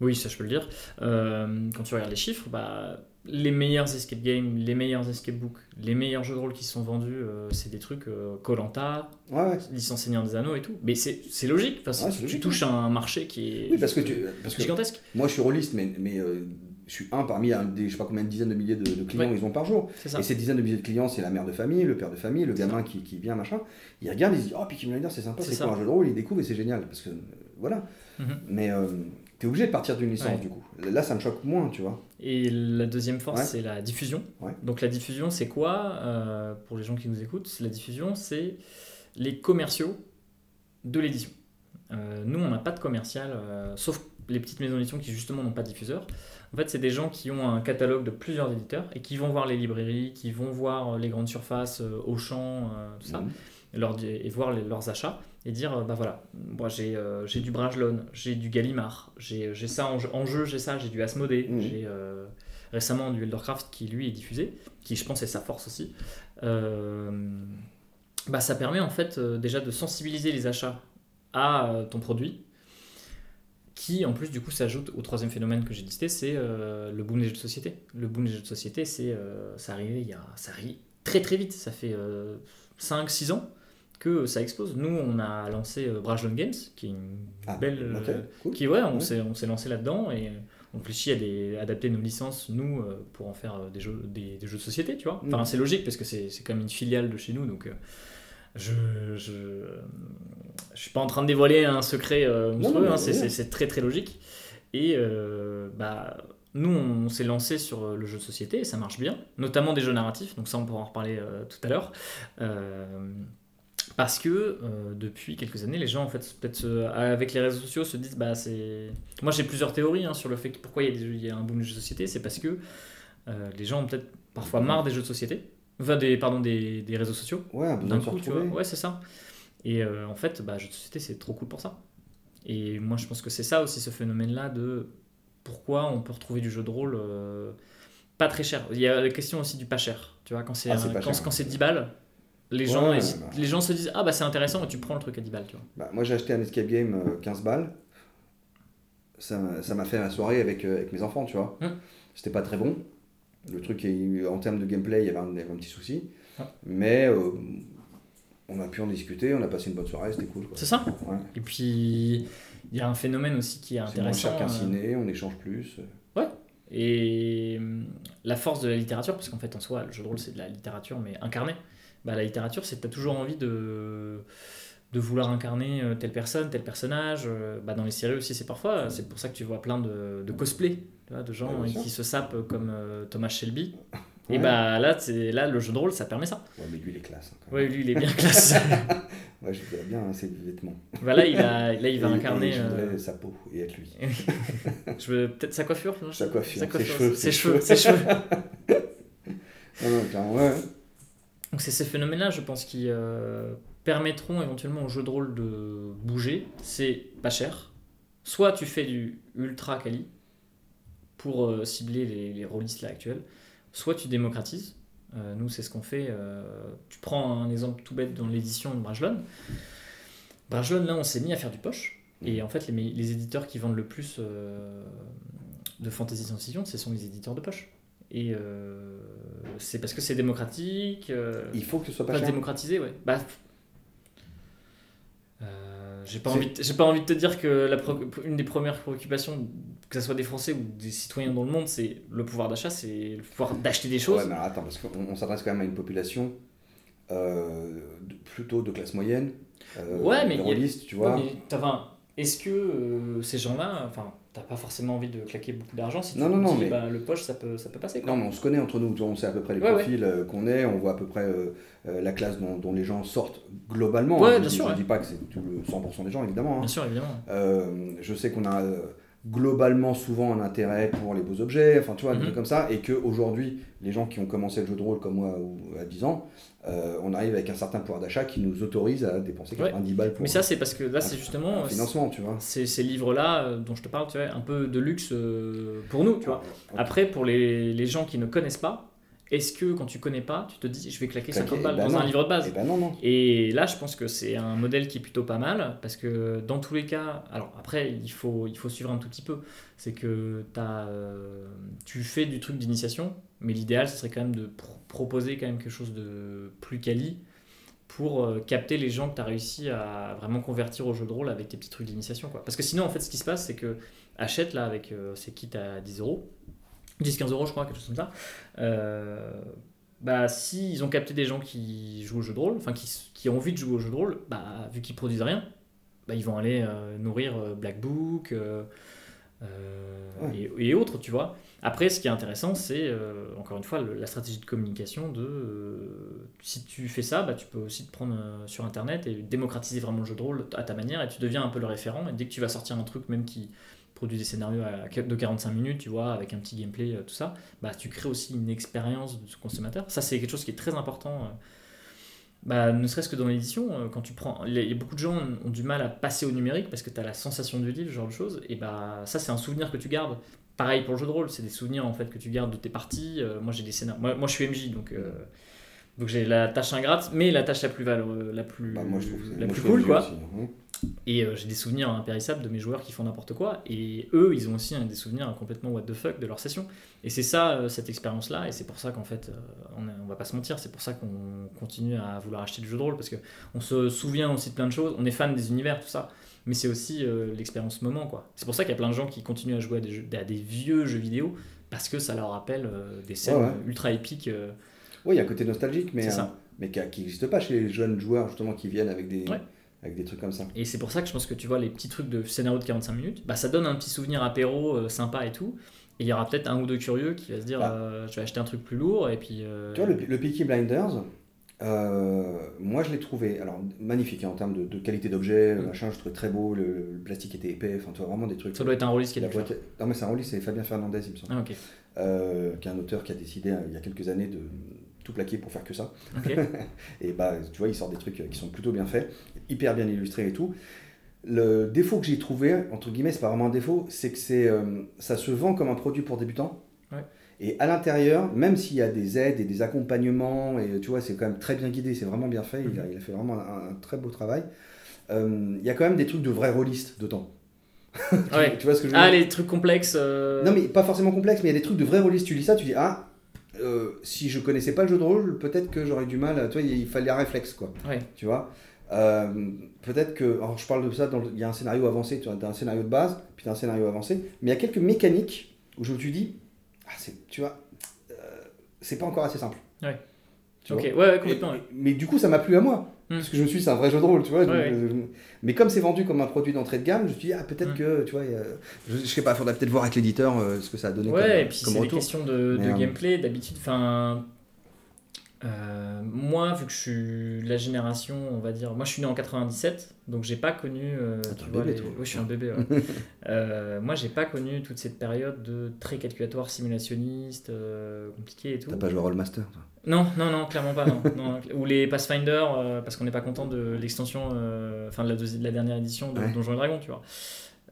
Oui, ça je peux le dire. Euh, quand tu regardes les chiffres, bah, les meilleurs escape games, les meilleurs escape books, les meilleurs jeux de rôle qui sont vendus, euh, c'est des trucs Colanta, Ouais, ouais. licence Seigneur des Anneaux et tout. Mais c'est logique, parce que Ouais, tu logique, touches un marché qui est Oui, parce que, tu, parce que gigantesque. moi je suis rôliste, mais, mais euh, je suis un parmi un des, je sais pas combien de dizaines de milliers de, de clients ils ont par jour. Et ces dizaines de milliers de clients, c'est la mère de famille, le père de famille, le gamin qui, qui vient, machin. Ils regardent, ils se disent Oh, Peaky Blinders, c'est sympa, C'est quoi un jeu de rôle Ils découvrent et c'est génial. Parce que, euh, voilà. Mhm. Mais euh, t'es obligé de partir d'une licence, Ouais. du coup. Là, ça me choque moins, tu vois. Et la deuxième force, Ouais. c'est la diffusion. Ouais. Donc la diffusion, c'est quoi Euh, Pour les gens qui nous écoutent, la diffusion, c'est les commerciaux de l'édition. Euh, nous, on n'a pas de commercial, euh, sauf les petites maisons d'édition qui justement n'ont pas de diffuseur. En fait, c'est des gens qui ont un catalogue de plusieurs éditeurs et qui vont voir les librairies, qui vont voir les grandes surfaces, Auchan, tout ça, Mhm. et, leur di- et voir les- leurs achats et dire euh, bah voilà, moi j'ai euh, du Brajlon, j'ai du Gallimard, j'ai ça en jeu, en jeu, j'ai ça, j'ai du Asmodée, Mhm. j'ai euh, récemment du Eldercraft qui lui est diffusé, qui je pense est sa force aussi. Euh, bah, ça permet en fait euh, déjà de sensibiliser les achats à ton produit qui en plus du coup s'ajoute au troisième phénomène que j'ai listé, c'est le boom des jeux de société. Le boom des jeux de société, c'est ça arrivé il y a ça arrive très très vite, ça fait 5-6 ans que ça explose. Nous, on a lancé euh, Brajlon Games, qui est une Ah, belle... ok, euh, cool. qui, ouais, on s'est lancé là-dedans et on réfléchit à des, adapter nos licences, nous, euh, pour en faire euh, des jeux, des, des jeux de société, tu vois. Enfin, Mm. c'est logique parce que c'est c'est comme une filiale de chez nous, donc euh, je, je, je suis pas en train de dévoiler un secret euh, monstrueux, hein, c'est très très logique. Et euh, bah, nous, on s'est lancé sur euh, le jeu de société et ça marche bien, notamment des jeux narratifs, donc ça on pourra en reparler euh, tout à l'heure. Euh, parce que euh, depuis quelques années, les gens, en fait, peut-être se- avec les réseaux sociaux, se disent bah, c'est. Moi j'ai plusieurs théories hein, sur le fait que pourquoi il y, a y un boom de jeux de société, c'est parce que euh, les gens ont peut-être parfois marre des jeux de société, enfin, des, pardon, des, des réseaux sociaux Ouais, d'un coup, tu vois. Ouais, c'est ça. Et euh, en fait, bah, jeux de société, c'est trop cool pour ça. Et moi, je pense que c'est ça aussi, ce phénomène-là de pourquoi on peut retrouver du jeu de rôle euh, pas très cher. Il y a la question aussi du pas cher. Tu vois, quand c'est Ah, quand, quand c'est 10 balles, les gens, Ouais, hésitent- bah. les gens se disent Ah, bah c'est intéressant, et tu prends le truc à 10 balles. Tu vois. Bah, moi, j'ai acheté un escape game euh, 15 balles. Ça m'a ça m'a fait la soirée avec, euh, avec mes enfants, tu vois. Hum. C'était pas très bon. Le truc, est- en termes de gameplay, il y avait un, petit souci. Ah. Mais euh, on a pu en discuter, on a passé une bonne soirée, c'était cool. C'est ça Ouais. Et puis, il y a un phénomène aussi qui est C'est moins intéressant. cher qu'un euh, ciné, on échange plus. Et hum, la force de la littérature, parce qu'en fait en soi, le jeu de rôle c'est de la littérature mais incarnée. Bah, la littérature, c'est que tu as toujours envie de, de vouloir incarner euh, telle personne, tel personnage. euh, Bah, dans les séries aussi, c'est parfois. C'est pour ça que tu vois plein de, de cosplay, tu vois, de gens Ouais, euh, qui se sapent comme euh, Thomas Shelby. [laughs] Et bah là, là, le jeu de rôle, ça permet ça. Ouais, mais lui, il est classe. hein, Ouais, lui, il est bien classe. [laughs] Ouais, je bien hein, ses vêtements. bah, là, il, a, là, il va Et- incarner. et je voudrais euh, sa peau et être lui. [laughs] je veux peut-être sa coiffure. non Sa coiffure, ses cheveux, ses cheveux, ses cheveux. Non, non, ouais. Donc c'est ces phénomènes-là, je pense, qui euh, permettront éventuellement au jeu de rôle de bouger. C'est pas cher. Soit tu fais du ultra quali pour euh, cibler les, les rôlistes là actuels, soit tu démocratises. Euh, nous, c'est ce qu'on fait. tu prends un exemple tout bête dans l'édition de Brajlon. Brajlon, là, on s'est mis à faire du poche. Et en fait, les, éditeurs qui vendent le plus de fantasy science-fiction, ce sont les éditeurs de poche. Et euh, c'est parce que c'est démocratique. euh, Il faut que ce soit pas pas cher. démocratisé, ouais. Bah, euh, j'ai pas envie, de- j'ai pas envie de te dire que la une des premières préoccupations, que ce soit des Français ou des citoyens dans le monde, c'est le pouvoir d'achat, c'est le pouvoir d'acheter des choses. Ouais, mais attends, parce qu'on on s'adresse quand même à une population plutôt de classe moyenne. Ouais, mais a- tu Ouais, vois. mais t'as- enfin, est-ce que ces gens-là, enfin, t'as pas forcément envie de claquer beaucoup d'argent si tu Non, te non, non, dis, mais- bah, le poche, ça peut, ça peut passer. Quoi. Non, mais on se connaît entre nous, on sait à peu près les Ouais, profils euh, qu'on est, on voit à peu près euh, euh, la classe dont, dont les gens sortent globalement. Ouais, je bien sûr, Je dis pas que c'est tout le 100% des gens, évidemment. hein. Bien sûr, évidemment. Euh, je sais qu'on a euh, globalement souvent un intérêt pour les beaux objets, enfin tu vois, des Mhm. trucs comme ça, et qu'aujourd'hui, les gens qui ont commencé le jeu de rôle comme moi à 10 ans, euh, on arrive avec un certain pouvoir d'achat qui nous autorise à dépenser Ouais. 90 balles pour Mais ça, c'est parce que là, c'est justement. un financement, tu vois. Ces, ces livres-là euh, dont je te parle, tu vois, un peu de luxe euh, pour nous, tu vois. Ouais. Après, pour les, les gens qui ne connaissent pas, est-ce que quand tu connais pas, tu te dis je vais claquer Claquer, 50 balles eh ben dans non. un livre de Eh base ben non, non. Et là, je pense que c'est un modèle qui est plutôt pas mal parce que dans tous les cas, alors après, il faut, il faut suivre un tout petit peu. C'est que as, euh, tu fais du truc d'initiation, mais l'idéal, ce serait quand même de pro- proposer quand même quelque chose de plus quali pour euh, capter les gens que tu as réussi à vraiment convertir au jeu de rôle avec tes petits trucs d'initiation. Parce que sinon, en fait, ce qui se passe, c'est que achète là avec euh, ces kits à 10 euros, 10-15 euros, je crois, quelque chose comme ça. Euh, bah, si ils ont capté des gens qui jouent au jeu de rôle, enfin qui, qui ont envie de jouer au jeu de rôle, bah, vu qu'ils produisent rien, bah, ils vont aller euh, nourrir euh, Black Book euh, et, et autres, tu vois. Après, ce qui est intéressant, c'est encore une fois le- la stratégie de communication de si tu fais ça, bah, tu peux aussi te prendre sur internet et démocratiser vraiment le jeu de rôle à ta manière et tu deviens un peu le référent. Et dès que tu vas sortir un truc, même qui produit des scénarios de 45 minutes, tu vois, avec un petit gameplay, euh, tout ça, bah, tu crées aussi une expérience de consommateur. Ça, c'est quelque chose qui est très important. euh, bah, ne serait-ce que dans l'édition, euh, quand tu prends. A beaucoup de gens ont du mal à passer au numérique parce que tu as la sensation du livre, ce genre de choses. Et bah, ça, c'est un souvenir que tu gardes. Pareil pour le jeu de rôle, c'est des souvenirs en fait que tu gardes de tes parties. Euh, moi, j'ai des scénarios. Moi, moi, je suis MJ, donc. euh, donc j'ai la tâche ingrate, mais la tâche la plus valeureuse, la plus, Bah, moi, je trouve que c'est- la moi, plus je cool, quoi. aussi, hein. Et euh, j'ai des souvenirs impérissables de mes joueurs qui font n'importe quoi. Et eux, ils ont aussi hein, des souvenirs complètement what the fuck de leur session. Et c'est ça, euh, cette expérience-là. Et c'est pour ça qu'en fait, euh, on, a- on va pas se mentir, c'est pour ça qu'on continue à vouloir acheter du jeu de rôle. Parce qu'on se souvient aussi de plein de choses. On est fan des univers, tout ça. mais c'est aussi l'expérience moment. quoi. C'est pour ça qu'il y a plein de gens qui continuent à jouer à des, jeux- à des vieux jeux vidéo parce que ça leur rappelle des scènes Ouais, ouais. ultra épiques. Oui, il y a un côté nostalgique, mais, mais qui n'existe pas chez les jeunes joueurs justement qui viennent avec des, Ouais. Avec des trucs comme ça. Et c'est pour ça que je pense que tu vois les petits trucs de scénario de 45 minutes, bah, ça donne un petit souvenir apéro euh, sympa et tout. Et il y aura peut-être un ou deux curieux qui va se dire Ah. euh, je vais acheter un truc plus lourd et puis. euh, Tu vois, le, le Peaky Blinders, moi je l'ai trouvé alors, magnifique hein, en termes de, de qualité d'objet, Mm. machin, je trouvais très beau, le, le plastique était épais, enfin tu vois vraiment des trucs. Ça doit être un rôliste qui fait. boîte- Non mais c'est un rôliste, c'est Fabien Fernandez il me semble, Ah, ok. euh, qui est un auteur qui a décidé il y a quelques années de tout plaquer pour faire que ça. [laughs] Et bah tu vois, il sort des trucs euh, qui sont plutôt bien faits, hyper bien illustrés et tout. Le défaut que j'ai trouvé, entre guillemets, c'est pas vraiment un défaut, c'est que c'est, euh, ça se vend comme un produit pour débutants. Ouais. Et à l'intérieur, même s'il y a des aides et des accompagnements, et tu vois, c'est quand même très bien guidé, c'est vraiment bien fait, il, a, il a fait vraiment un, un très beau travail. euh, il y a quand même des trucs de vrais rôlistes dedans. Ouais. [laughs] Tu vois ce que je veux Ah, dire les trucs complexes. euh, Non, mais pas forcément complexe, mais il y a des trucs de vrais rôlistes. Tu lis ça, tu dis, ah, euh, si je connaissais pas le jeu de rôle, peut-être que j'aurais du mal. Tu vois, il fallait un réflexe, quoi. Ouais. Tu vois? Euh, Peut-être que. Alors, je parle de ça, dans le- il y a un scénario avancé, tu as un scénario de base, puis tu as un scénario avancé, mais il y a quelques mécaniques où je me suis dit, ah, c'est, tu vois, euh, c'est pas encore assez simple. Ouais. Tu Ok, vois ouais, ouais, Et- complètement. mais du coup, ça m'a plu à moi. Hmm. Parce que je me suis dit, c'est un vrai jeu de rôle, tu vois. donc, Ouais, euh, Mais comme c'est vendu comme un produit d'entrée de gamme, je me suis dit, ah, peut-être Hmm. que, tu vois, a- je, je sais pas, faudrait peut-être voir avec l'éditeur euh, ce que ça a donné Ouais, comme, et puis c'est des questions de, euh, gameplay, d'habitude. Enfin, euh, moi, vu que je suis de la génération, on va dire, moi je suis né en 97, donc j'ai pas connu. euh, Ah, tu vois, bébé, les- toi. Ouais, je suis un bébé. ouais. [laughs] Euh, moi, j'ai pas connu toute cette période de très calculatoire, simulationniste, euh, compliqué et tout. T'as pas joué à Rollmaster, toi? Non, non, non, clairement pas. Non. [laughs] Non, Ou les Pathfinder, euh, parce qu'on n'est pas content de l'extension, euh, enfin de la, deuxi- de la dernière édition de Ouais. Donjons et Dragons, tu vois.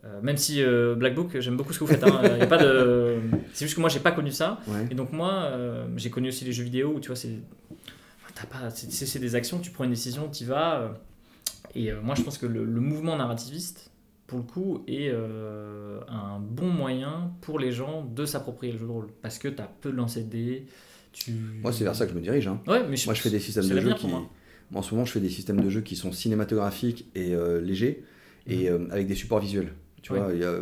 Euh, même si euh, Black Book, j'aime beaucoup ce que vous faites. hein, y a pas de... [laughs] C'est juste que moi, j'ai pas connu ça. Ouais. Et donc moi, euh, j'ai connu aussi les jeux vidéo où tu vois, c'est, pas, c'est, des actions, tu prends une décision, tu vas. euh, et euh, moi, je pense que le, le mouvement narrativiste, pour le coup, est euh, un bon moyen pour les gens de s'approprier le jeu de rôle, parce que t'as peu de lancers de dés. Tu... Moi, c'est vers ça que je me dirige. hein. Ouais, mais Moi, je fais des systèmes de l'avenir qui. En ce moment, je fais des systèmes de qui sont cinématographiques et euh, légers et euh, avec des supports visuels. Tu vois, y a.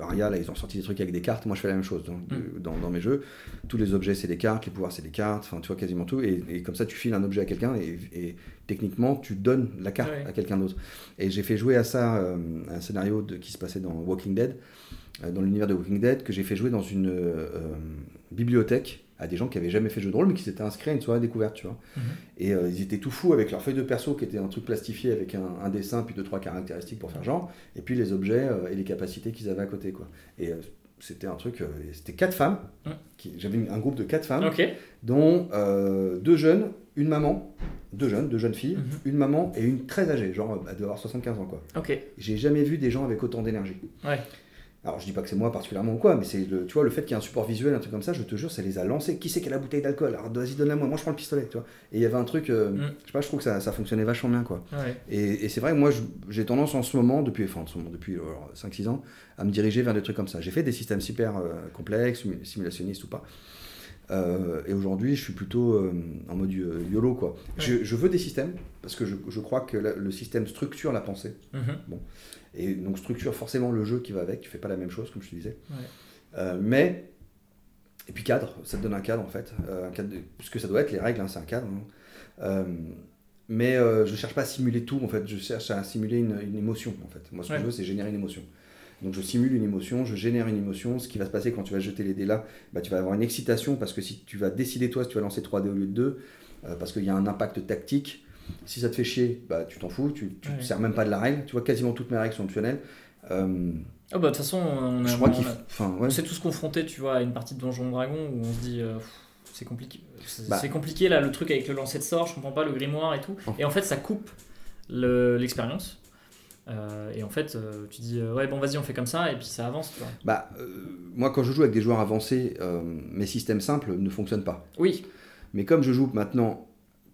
Aria, là, ils ont sorti des trucs avec des cartes. Moi, je fais la même chose dans, Mhm. dans, dans mes jeux. Tous les objets, c'est des cartes. Les pouvoirs, c'est des cartes. Enfin, tu vois, quasiment tout. Et, et comme ça, tu files un objet à quelqu'un et, et techniquement, tu donnes la carte Ouais. à quelqu'un d'autre. Et j'ai fait jouer à ça euh, un scénario de, qui se passait dans Walking Dead, euh, dans l'univers de Walking Dead, que j'ai fait jouer dans une euh, bibliothèque à des gens qui avaient jamais fait de jeu de rôle, mais qui s'étaient inscrits à une soirée découverte, tu vois. Mhm. Et euh, ils étaient tout fous avec leur feuille de perso qui était un truc plastifié avec un, un dessin, puis deux, trois caractéristiques pour faire genre, et puis les objets euh, et les capacités qu'ils avaient à côté, quoi. Et euh, c'était un truc, c'était quatre femmes, j'avais un groupe de quatre femmes, dont deux jeunes, une maman, deux jeunes, deux jeunes filles, Mhm. une maman et une très âgée, genre elle doit avoir 75 ans, quoi. Ok. J'ai jamais vu des gens avec autant d'énergie. Ouais. Alors je dis pas que c'est moi particulièrement ou quoi, mais c'est le, tu vois le fait qu'il y ait un support visuel, un truc comme ça, je te jure, ça les a lancés. Qui c'est qui a la bouteille d'alcool? Alors vas-y donne-la moi, moi je prends le pistolet, tu vois. Et il y avait un truc, euh, Mm. je sais pas, je trouve que ça, ça fonctionnait vachement bien quoi. Ouais. Et, et c'est vrai que moi j'ai tendance en ce moment, depuis, enfin en ce moment, depuis 5-6 ans, à me diriger vers des trucs comme ça. J'ai fait des systèmes super euh, complexes, simu- simulationnistes ou pas. Euh, et aujourd'hui, je suis plutôt euh, en mode euh, YOLO quoi. Je, je veux des systèmes parce que je, je crois que la- le système structure la pensée. Mhm. Et donc structure forcément le jeu qui va avec, tu fais pas la même chose comme je te disais. Ouais. Euh, mais, et puis cadre, ça te donne un cadre en fait, euh, un cadre de- ce que ça doit être, les règles, hein, c'est un cadre. hein. Euh, mais euh, je cherche pas à simuler tout en fait, je cherche à simuler une, une émotion en fait. Moi ce que Ouais. je veux c'est générer une émotion. Donc je simule une émotion, je génère une émotion. Ce qui va se passer quand tu vas jeter les dés là, bah, tu vas avoir une excitation parce que si tu vas décider toi si tu vas lancer 3 dés au lieu de 2, euh, parce qu'il y a un impact tactique. Si ça te fait chier, bah, tu t'en fous, tu ne Ouais. te sers même pas de la règle. Tu vois, quasiment toutes mes règles sont optionnelles. Euh, Oh, bah, de toute façon, on, a, je crois on qu'il a- faut. Enfin, ouais. on s'est tous confrontés, tu vois, à une partie de Donjons et Dragons où on se dit euh, c'est compliqué. C'est Bah. c'est compliqué là, le truc avec le lancer de sort, je comprends pas le grimoire et tout. Oh. Et en fait, ça coupe le- l'expérience. Euh, et en fait, euh, tu dis euh, ouais, bon, vas-y, on fait comme ça, et puis ça avance, tu vois. Bah, moi, quand je joue avec des joueurs avancés, mes systèmes simples ne fonctionnent pas. Oui, Mais comme je joue maintenant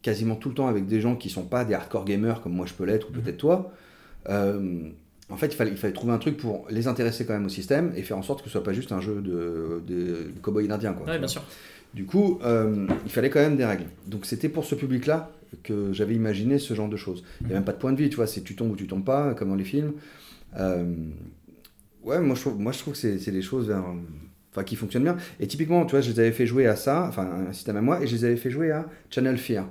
quasiment tout le temps avec des gens qui sont pas des hardcore gamers comme moi je peux l'être ou Mhm. peut-être toi, euh, en fait, il fallait, il fallait trouver un truc pour les intéresser quand même au système et faire en sorte que ce soit pas juste un jeu de, de, cow-boy indien. Quoi, ouais, bien sûr. Du coup, euh, il fallait quand même des règles. Donc c'était pour ce public-là que j'avais imaginé ce genre de choses. Il n'y a même pas de point de vue, tu vois, c'est tu tombes ou tu tombes pas, comme dans les films. Euh, ouais, moi je trouve, moi, je trouve que c'est des choses vers, enfin, qui fonctionnent bien. Et typiquement, tu vois, je les avais fait jouer à ça, enfin un système à moi, et je les avais fait jouer à Channel Fear.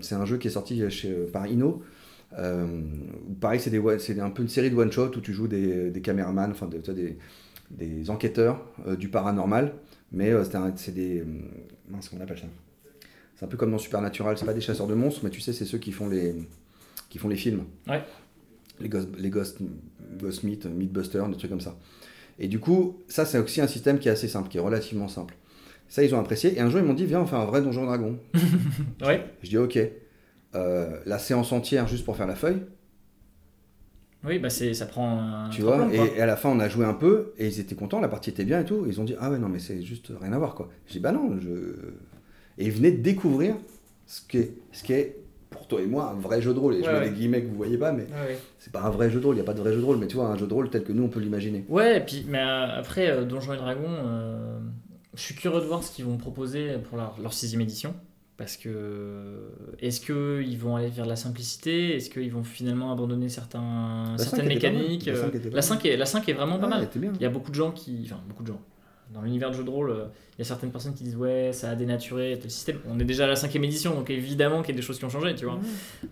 C'est un jeu qui est sorti chez, par Inno. Euh, pareil, c'est un peu une série de one-shot où tu joues des, des caméramans, enfin des, des, des enquêteurs euh, du paranormal, mais euh, c'est des. Euh, mince, comment on appelle ça? C'est un peu comme dans Supernatural, c'est pas des chasseurs de monstres, mais tu sais, c'est ceux qui font les, qui font les films. Ouais. Les Ghost, les Ghost, Ghost Meat, Meatbuster, des trucs comme ça. Et du coup, ça, c'est aussi un système qui est assez simple, qui est relativement simple. Ça, ils ont apprécié. Et un jour, ils m'ont dit, viens, on fait un vrai Donjon Dragon. [laughs] ouais. Je dis, ok. la séance entière juste pour faire la feuille. Oui, bah c'est, ça prend un. Tu vois, et, à la fin, on a joué un peu et ils étaient contents, la partie était bien et tout. Ils ont dit Ah ouais, non, mais c'est juste rien à voir quoi. J'ai dit Bah non, je. Et ils venaient de découvrir ce qu'est, ce qu'est pour toi et moi un vrai jeu de rôle. Et je mets des guillemets que vous voyez pas, mais c'est pas un vrai jeu de rôle, il n'y a pas de vrai jeu de rôle, mais tu vois, un jeu de rôle tel que nous on peut l'imaginer. Ouais, et puis, mais euh, après, euh, Donjons et Dragons, euh, je suis curieux de voir ce qu'ils vont proposer pour leur, leur sixième édition. Parce que est-ce qu'ils vont aller vers la simplicité? Est-ce qu'ils vont finalement abandonner certains, certaines mécaniques? La 5, est, la 5 est vraiment pas mal. Il y a beaucoup de gens qui. Enfin, beaucoup de gens dans l'univers de jeu de rôle, euh, il y a certaines personnes qui disent ouais, ça a dénaturé le système. On est déjà à la cinquième édition, donc évidemment qu'il y a des choses qui ont changé, tu vois.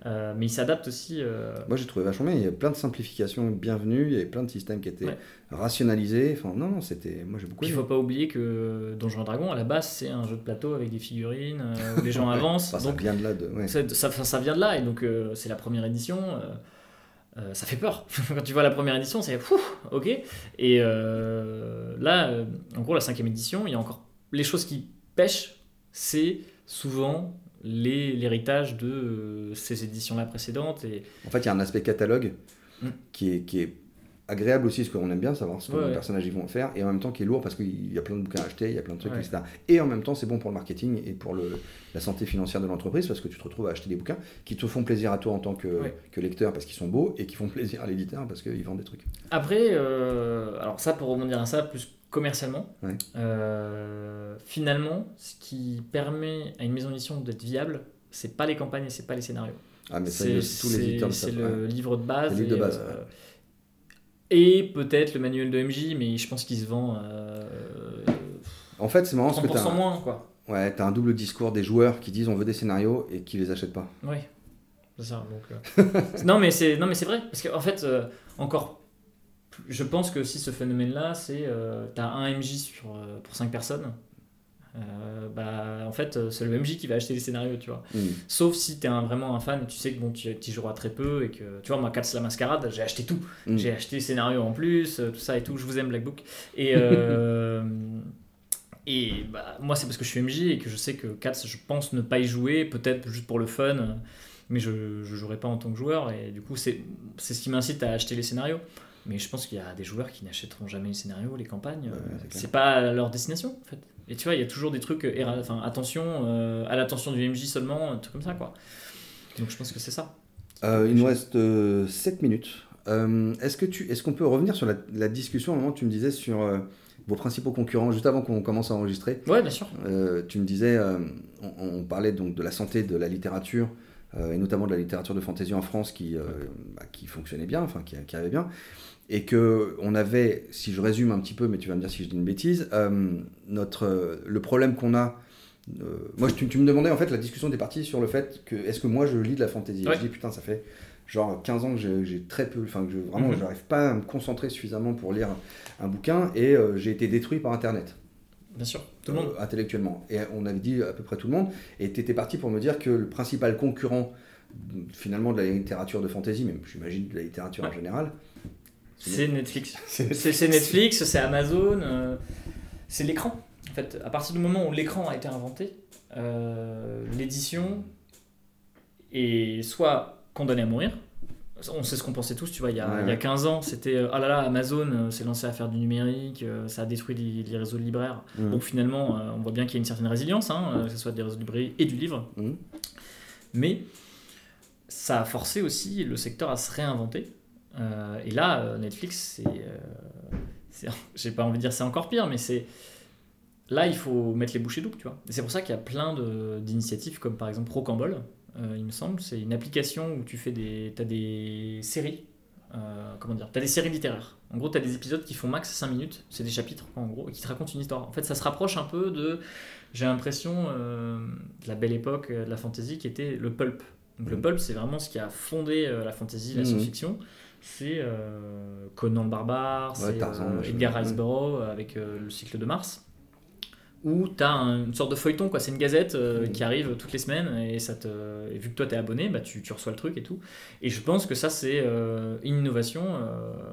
Euh, mais il s'adapte aussi. Euh, Moi j'ai trouvé vachement bien. Il y a plein de simplifications bienvenues, il y a plein de systèmes qui étaient rationalisés. Enfin non, non, c'était. Moi j'ai beaucoup. Il faut pas oublier que Donjons Dragon à la base c'est un jeu de plateau avec des figurines où les gens avancent. ça vient de là. De... Ça, ça, vient de là et donc c'est la première édition. Euh, ça fait peur. [laughs] Quand tu vois la première édition, c'est ok. Et euh, là, euh, en gros, la cinquième édition, il y a encore les choses qui pêchent, c'est souvent l'héritage de ces éditions-là précédentes. Et... En fait, il y a un aspect catalogue mm. qui, est, qui est agréable aussi, parce qu'on aime bien savoir ce que les personnages vont faire, et en même temps qui est lourd parce qu'il y a plein de bouquins à acheter, il y a plein de trucs, etc. Et en même temps, c'est bon pour le marketing et pour le, la santé financière de l'entreprise, parce que tu te retrouves à acheter des bouquins qui te font plaisir à toi en tant que, que lecteur parce qu'ils sont beaux, et qui font plaisir à l'éditeur parce qu'ils vendent des trucs. Après, euh, alors ça, pour rebondir à ça, plus commercialement, euh, finalement, ce qui permet à une maison d'édition d'être viable, c'est pas les campagnes et c'est pas les scénarios. Ah, mais c'est tous les éditeurs C'est le livre de base. Le livre de base. Euh, et peut-être le manuel de MJ, mais je pense qu'il se vend. Euh, en fait, c'est marrant parce que t'as moins, quoi. Ouais, t'as un double discours des joueurs qui disent on veut des scénarios et qui les achètent pas. Oui, c'est ça. Donc, euh. [laughs] non, mais c'est non, mais c'est vrai parce qu'en fait, euh, encore, je pense que si ce phénomène-là, c'est t'as un MJ sur pour 5 personnes euh, bah, en fait, c'est le MJ qui va acheter les scénarios, tu vois. Mm. Sauf si tu es vraiment un fan, tu sais que bon, tu, y joueras très peu et que, tu vois, moi, Cats la Mascarade, j'ai acheté tout. Mm. J'ai acheté les scénarios en plus, euh, tout ça et tout. Je vous aime, Black Book. Et, [laughs] euh, et bah, moi, c'est parce que je suis MJ et que je sais que Cats, je pense ne pas y jouer, peut-être juste pour le fun, mais je ne jouerai pas en tant que joueur. Et du coup, c'est ce qui m'incite à acheter les scénarios. Mais je pense qu'il y a des joueurs qui n'achèteront jamais les scénarios, les campagnes. c'est pas leur destination, en fait. Et tu vois, il y a toujours des trucs, euh, enfin, attention, euh, à l'attention du MJ seulement, un truc comme ça, quoi. Donc je pense que c'est ça. Euh, il nous reste 7 minutes. est-ce, que tu, est-ce qu'on peut revenir sur la, discussion, au moment où tu me disais sur vos principaux concurrents, juste avant qu'on commence à enregistrer Oui, bien sûr. tu me disais, on, parlait donc de la santé de la littérature, et notamment de la littérature de fantasy en France qui, bah, qui fonctionnait bien, enfin qui, qui allait bien et que on avait, si je résume un petit peu, mais tu vas me dire si je dis une bêtise, euh, notre, le problème qu'on a. Euh, moi, tu, tu, me demandais en fait la discussion des parties sur le fait que est-ce que moi je lis de la fantasy Je dis putain, ça fait genre 15 ans que j'ai très peu, enfin que je, vraiment, mhm. j'arrive pas à me concentrer suffisamment pour lire un, bouquin et euh, j'ai été détruit par Internet. Bien sûr, tout le monde. intellectuellement. Et on avait dit à peu près tout le monde. Et tu étais parti pour me dire que le principal concurrent finalement de la littérature de fantasy, même j'imagine de la littérature en général, c'est Netflix. c'est Netflix, c'est Amazon, euh, c'est l'écran. En fait, à partir du moment où l'écran a été inventé, euh, l'édition est soit condamnée à mourir. On sait ce qu'on pensait tous, tu vois, il y a, il y a 15 ans, c'était ah là là, Amazon s'est lancé à faire du numérique, ça a détruit les, réseaux de libraires. Mmh. Donc finalement, on voit bien qu'il y a une certaine résilience, hein, que ce soit des réseaux de librairies et du livre. Mmh. Mais ça a forcé aussi le secteur à se réinventer euh, et là, euh, Netflix, c'est. Euh, [laughs] j'ai pas envie de dire c'est encore pire, mais c'est. là, il faut mettre les bouchées doubles, tu vois. Et c'est pour ça qu'il y a plein d'initiatives, comme par exemple Rocambole, il me semble. C'est une application où tu fais des, as des séries. comment dire Tu as des séries littéraires. En gros, tu as des épisodes qui font max 5 minutes. C'est des chapitres, en gros, et qui te racontent une histoire. En fait, ça se rapproche un peu de, j'ai l'impression, euh, de la belle époque de la fantasy qui était le pulp. Donc, le Mhm. pulp, c'est vraiment ce qui a fondé euh, la fantasy, la Mhm. science-fiction. C'est euh, Conan le barbare, c'est euh. Edgar Rice. Burroughs euh, avec le cycle de Mars où tu as une sorte de feuilleton, quoi. C'est une gazette qui arrive toutes les semaines et, ça te, et vu que toi tu es abonné, bah, tu, tu reçois le truc et tout. Et je pense que ça, c'est une innovation.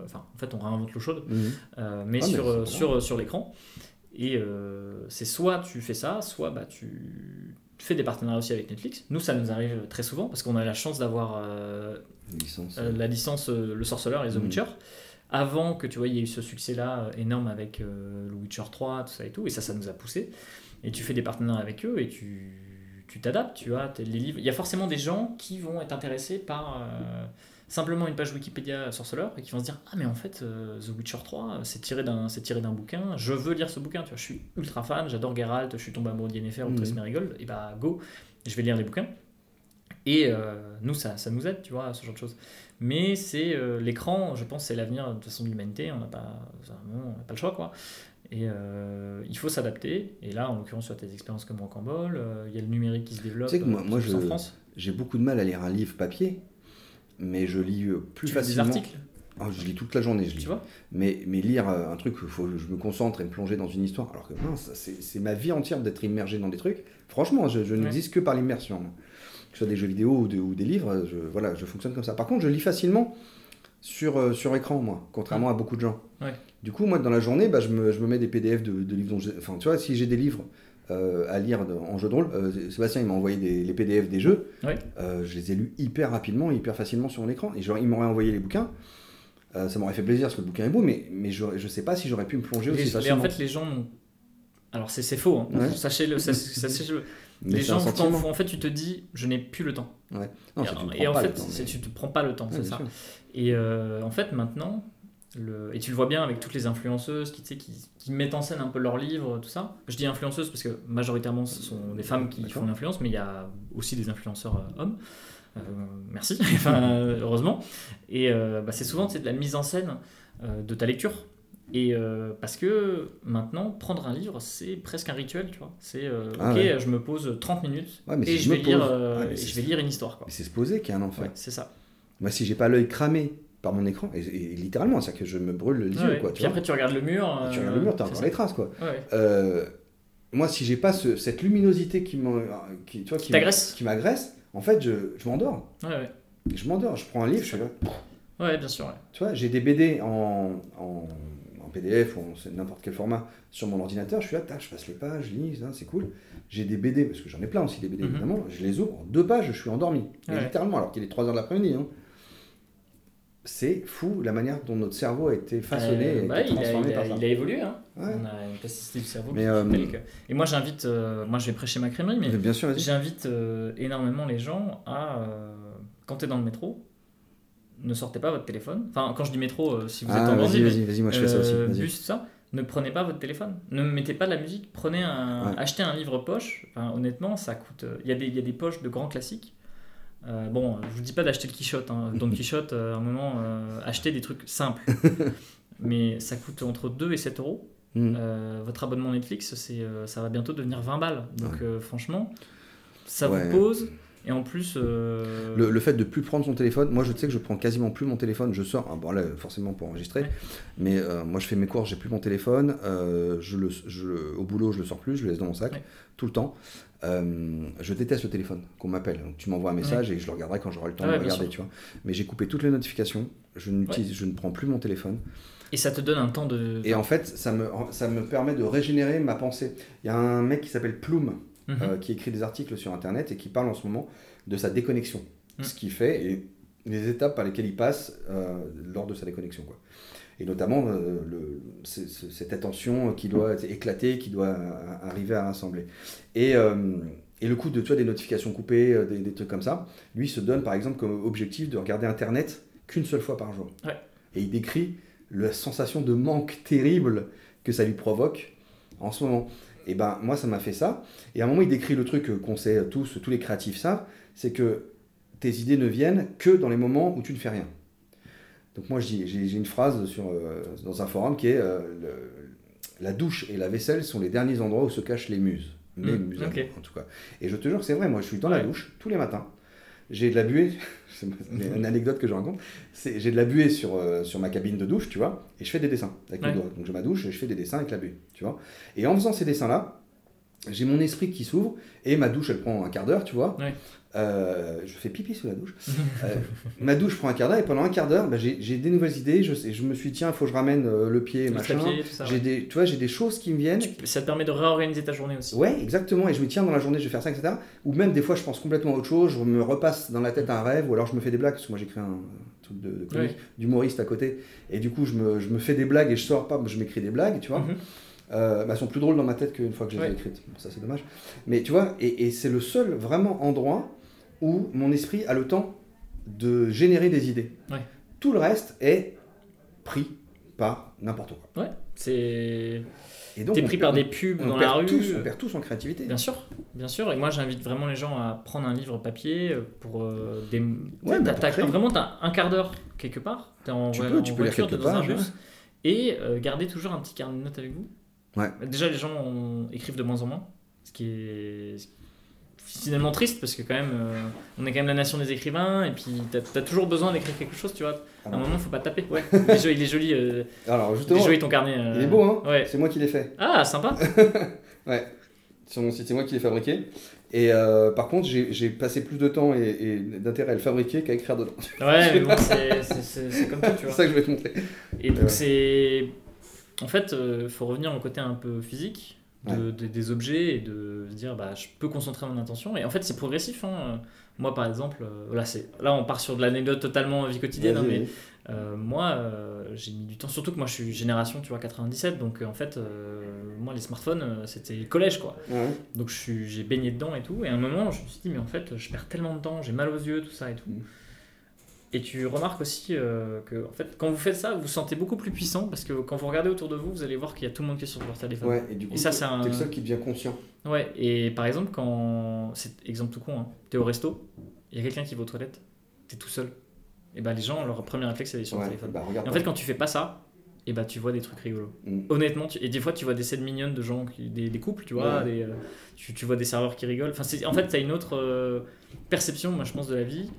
Enfin, en fait, on réinvente l'eau chaude, Mhm. mais Ah, mais sur, l'écran. Et euh, c'est soit tu fais ça, soit bah, tu fais des partenariats aussi avec Netflix. Nous, ça nous arrive très souvent parce qu'on a la chance d'avoir euh, euh, la licence euh, Le Sorceleur et The Mhm. Witcher. Avant que tu vois, il y ait eu ce succès-là euh, énorme avec euh, le Witcher 3, tout ça et tout, et ça, ça nous a poussé. Et tu fais des partenariats avec eux et tu tu t'adaptes, tu vois. Les livres, il y a forcément des gens qui vont être intéressés par euh, simplement une page Wikipédia Sorceleur et qui vont se dire ah mais en fait euh, The Witcher 3 euh, c'est tiré d'un c'est tiré d'un bouquin, je veux lire ce bouquin, tu vois. Je suis ultra fan, j'adore Geralt, je suis tombé amoureux d'Yennefer ou de Mhm. Triss Merigold, et bah go, je vais lire les bouquins. Et euh, nous, ça, ça nous aide, tu vois, ce genre de choses. Mais c'est euh, l'écran, je pense, c'est l'avenir de toute façon de l'humanité. On n'a pas, on pas le choix, quoi. Et euh, il faut s'adapter. Et là, en l'occurrence, sur tes expériences comme euh, il y a le numérique qui se développe Tu sais que moi- moi, je- France. J'ai beaucoup de mal à lire un livre papier, mais je lis euh, plus Tu fais des facilement. articles, Ah, je lis toute la journée, je lis. tu vois. Mais, mais lire euh, un truc, faut que je me concentre et me plonger dans une histoire. Alors que mince, c'est ma vie entière d'être immergé dans des trucs. Franchement, je, je Ouais. n'existe que par l'immersion. Que ce soit des jeux vidéo ou, de- ou des livres, je, voilà, je fonctionne comme ça. Par contre, je lis facilement sur, euh, sur écran, moi, contrairement à beaucoup de gens. Ouais. Du coup, moi, dans la journée, bah, je, me, je me mets des PDF de, de livres dont Enfin, tu vois, si j'ai des livres euh, à lire de- en jeu de rôle, euh, Sébastien, il m'a envoyé des, les PDF des jeux. Euh, je les ai lus hyper rapidement, hyper facilement sur mon écran. Et genre, il m'aurait envoyé les bouquins. Ça m'aurait fait plaisir parce que le bouquin est beau, mais, mais je, je sais pas si j'aurais pu me plonger aussi Les- mais facilement. en fait, les gens Alors, c'est faux, hein. Ouais. sachez-le. sachez- sachez-le. Les gens, en fait, tu te dis, je n'ai plus le temps. Ouais. Non, et tu ne en fait, temps, c'est- mais- tu te prends pas le temps, Ouais, c'est ça. sûr. Et en fait, maintenant, le... et tu le vois bien avec toutes les influenceuses qui, qui, qui mettent en scène un peu leurs livres, tout ça. Je dis influenceuses parce que majoritairement, ce sont des femmes qui font l'influence, mais il y a aussi des influenceurs euh, hommes. Euh, merci, [laughs] enfin, heureusement. Et euh, bah, c'est souvent de la mise en scène euh, de ta lecture. Et euh, parce que maintenant, prendre un livre, c'est presque un rituel, tu vois. C'est euh, Ah ok, ouais. je me pose 30 minutes Ouais, et si je vais, lire, pose- euh, Ouais, mais et c'est- je vais lire une histoire, c'est se poser qu'il y a un. Ouais, c'est ça. Moi, si j'ai pas l'œil cramé par mon écran, et, et littéralement, c'est-à-dire que je me brûle les yeux, ouais. quoi. Tu Puis vois. après, tu regardes le mur. tu euh, regardes le mur, t'as c'est encore ça. les traces, quoi. Ouais. Euh, moi, si j'ai pas ce- cette luminosité qui qui, tu vois, Qui qui m'agresse, en fait, je, je m'endors. Ouais. Je m'endors. Je prends un livre, je suis là. Ouais, bien sûr. Tu vois, j'ai des BD en, en, en PDF ou en c'est n'importe quel format sur mon ordinateur. Je suis là, tac, je passe les pages, je lis, hein, c'est cool. J'ai des BD, parce que j'en ai plein aussi des BD Mhm. évidemment. Je les ouvre, en deux pages, je suis endormi. Littéralement, alors qu'il est 3h de l'après-midi. hein. C'est fou la manière dont notre cerveau a été façonné Euh, et bah, il, a, transformé il, a, par ça. il a évolué. Hein. Ouais. On a une plasticité du cerveau Mais, qui euh, que- Et moi, j'invite. euh, moi, je vais prêcher ma crèmerie, mais Mais bien sûr, vas-y. j'invite énormément les gens à. quand tu es dans le métro, ne sortez pas votre téléphone. Enfin, quand je dis métro, si vous êtes Ah, en vas-y, vas-y, vas-y, moi je fais ça aussi. bus, ça, ne prenez pas votre téléphone. Ne mettez pas de la musique. Prenez un, Ouais. achetez un livre poche. Enfin, honnêtement, ça coûte. Il y, a des- il y a des poches de grands classiques. Euh, bon, je vous dis pas d'acheter le Quichotte. Hein. Don [laughs] Quichotte, euh, à un moment, euh, achetez des trucs simples. [laughs] Mais ça coûte entre 2 et 7 euros. Mm. Euh, votre abonnement Netflix, c'est, ça va bientôt devenir 20 balles. Donc Ouais. franchement, ça Ouais. vous pose. Et en plus, euh, Le, le fait de plus prendre son téléphone, moi je sais que je prends quasiment plus mon téléphone, je sors, ah, bon là forcément pour enregistrer, Ouais. mais euh, moi je fais mes courses, j'ai plus mon téléphone, euh, je le, je- au boulot je le sors plus, je le laisse dans mon sac, Ouais. tout le temps. Euh, je déteste le téléphone, qu'on m'appelle, donc tu m'envoies un message et je le regarderai quand j'aurai le temps Ouais, de regarder, tu vois. Mais j'ai coupé toutes les notifications, je, n'utilise, je ne prends plus mon téléphone, et ça te donne un temps de. et en fait ça me, ça me permet de régénérer ma pensée. Il y a un mec qui s'appelle Plume, Mhm. euh, qui écrit des articles sur Internet et qui parle en ce moment de sa déconnexion. Mm. Ce qu'il fait et les étapes par lesquelles il passe euh, lors de sa déconnexion. Quoi. Et notamment euh, cette attention qui doit éclater, qui doit euh, arriver à rassembler. Et, et le coup de tu vois, des notifications coupées, des, des trucs comme ça, lui se donne par exemple comme objectif de regarder Internet qu'une seule fois par jour. Ouais. Et il décrit la sensation de manque terrible que ça lui provoque en ce moment. et ben moi ça m'a fait ça. Et à un moment il décrit le truc qu'on sait tous, tous les créatifs savent, c'est que tes idées ne viennent que dans les moments où tu ne fais rien. Donc moi j'ai une phrase sur, euh, dans un forum qui est euh, la douche et la vaisselle sont les derniers endroits où se cachent les muses. Les Mm, muses en tout cas. Et je te jure que c'est vrai, moi je suis dans la douche tous les matins. J'ai de la buée, [laughs] c'est une anecdote que je raconte, c'est- j'ai de la buée sur, euh, sur ma cabine de douche, tu vois, et je fais des dessins avec Ouais. mes doigts. Donc j'ai ma douche et je fais des dessins avec la buée, tu vois. Et en faisant ces dessins-là, j'ai mon esprit qui s'ouvre et ma douche elle prend un quart d'heure, tu vois. Ouais. Euh, je fais pipi sous la douche. Euh, ma douche prend un quart d'heure et pendant un quart d'heure, bah, j'ai des nouvelles idées. Je, sais- je me suis dit, tiens, il faut que je ramène euh, le pied, Le machin. papier, tout ça, J'ai ouais. des, tu vois, j'ai des choses qui me viennent. Tu- Ça te permet de réorganiser ta journée aussi. Ouais, exactement. Et je me tiens dans la journée, je vais faire ça, etc. Ou même des fois, je pense complètement à autre chose. Je me repasse dans la tête un rêve, ou alors je me fais des blagues parce que moi j'écris un truc de, de comique, Ouais. d'humoriste à côté. Et du coup, je me, je me fais des blagues et je sors pas, je m'écris des blagues, tu vois. Mhm. Euh, bah, elles sont plus drôles dans ma tête qu'une fois que je les ai Ouais. écrites. Bon, ça, c'est dommage. Mais tu vois, et, et c'est le seul vraiment endroit où mon esprit a le temps de générer des idées. Ouais. Tout le reste est pris par n'importe quoi. Ouais, c'est. Et donc, T'es pris perd- par des pubs dans la rue. tous, on perd tous en créativité. Bien sûr, bien sûr. Et moi, j'invite vraiment les gens à prendre un livre papier pour euh, des. Ouais, t'as- bah, t'as- vraiment, t'as un quart d'heure quelque part. T'es en, Tu peux, en tu peux voiture, quelques t'es dans un bus. Et euh, garder toujours un petit carnet de notes avec vous. Ouais. Déjà, les gens on- écrivent de moins en moins, ce qui est finalement triste parce que quand même, euh, on est quand même la nation des écrivains et puis t'as as toujours besoin d'écrire quelque chose, tu vois. À un Alors, moment, faut pas taper. Ouais. [laughs] il, est joli, il est joli. euh, alors, il est justement, joli ton carnet. euh. il est beau, hein Ouais. C'est moi qui l'ai fait. Ah, sympa. [laughs] Ouais. Sur mon site, c'est moi qui l'ai fabriqué. Et euh, par contre, j'ai passé plus de temps et, et d'intérêt à le fabriquer qu'à écrire dedans. Ouais, mais [laughs] bon, c'est- c'est c'est- c'est comme tout, tu C'est vois. ça que je vais te montrer. Et donc c'est... En fait, faut revenir au côté un peu physique de, Ouais. de- des objets et de se dire, bah, je peux concentrer mon attention. Et en fait, c'est progressif. hein. Moi, par exemple, euh, là, c'est... là, on part sur de l'anecdote totalement vie quotidienne, hein, mais euh, moi, euh, j'ai mis du temps. Surtout que moi, je suis génération, tu vois, 97. Donc, euh, en fait, moi, les smartphones, c'était le collège, quoi. Ouais. Donc j'ai baigné dedans et tout. Et à un moment, je me suis dit, mais en fait, je perds tellement de temps, j'ai mal aux yeux, tout ça et tout. Et tu remarques aussi euh, que, en fait, quand vous faites ça, vous vous sentez beaucoup plus puissant parce que quand vous regardez autour de vous, vous allez voir qu'il y a tout le monde qui est sur leur téléphone. Ouais, et du coup, Et ça, c'est un- le seul qui devient conscient. Ouais, et par exemple, quand. C'est exemple tout con, hein. t'es au resto, il y a quelqu'un qui va aux toilettes, t'es tout seul. Et bah, les gens, leur premier réflexe, c'est d'aller sur Ouais, le téléphone. bah regarde. Et en fait, quand tu fais pas ça, et bah, tu vois des trucs rigolos. Mm. Honnêtement, tu- et des fois tu vois des scènes mignonnes de gens, qui, des, des couples, tu vois, Ouais. des, euh, tu, tu vois des serveurs qui rigolent. Enfin, en fait, tu as une autre euh, perception, moi je pense, de la vie,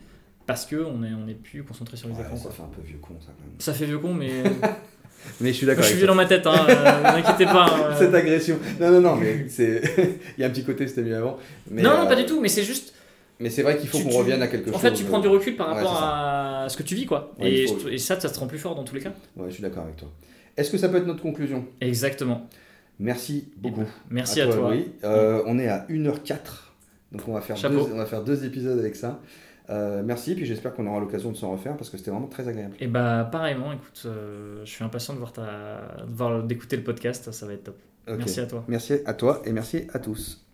parce qu'on est, on est plus concentré sur les Ouais, écrans. ça quoi. fait un peu vieux con, ça, quand même. Ça fait vieux con, mais [laughs] Mais je suis d'accord je suis vieux dans ma tête, hein, euh, pas. hein. Cette agression. Non, non, non, mais c'est. [laughs] Il y a un petit côté, c'était mieux avant. Mais, non, non, euh, pas du tout, mais c'est juste. Mais c'est vrai qu'il faut qu'on tu- revienne à quelque En chose. fait, tu prends du recul par rapport à ce que tu vis, quoi. Ouais, et, il faut- je- et ça, ça te rend plus fort dans tous les cas. Ouais, je suis d'accord avec toi. Est-ce que ça peut être notre conclusion? Exactement. Merci beaucoup. Merci à toi. Louis. Euh, on est à 1h04. Donc on va faire, deux, on va faire deux épisodes avec ça. Euh, merci, puis j'espère qu'on aura l'occasion de s'en refaire parce que c'était vraiment très agréable. Et bah, pareillement, écoute, euh, je suis impatient de voir ta, de voir- d'écouter le podcast, ça va être top. Merci à toi. Merci à toi et merci à tous.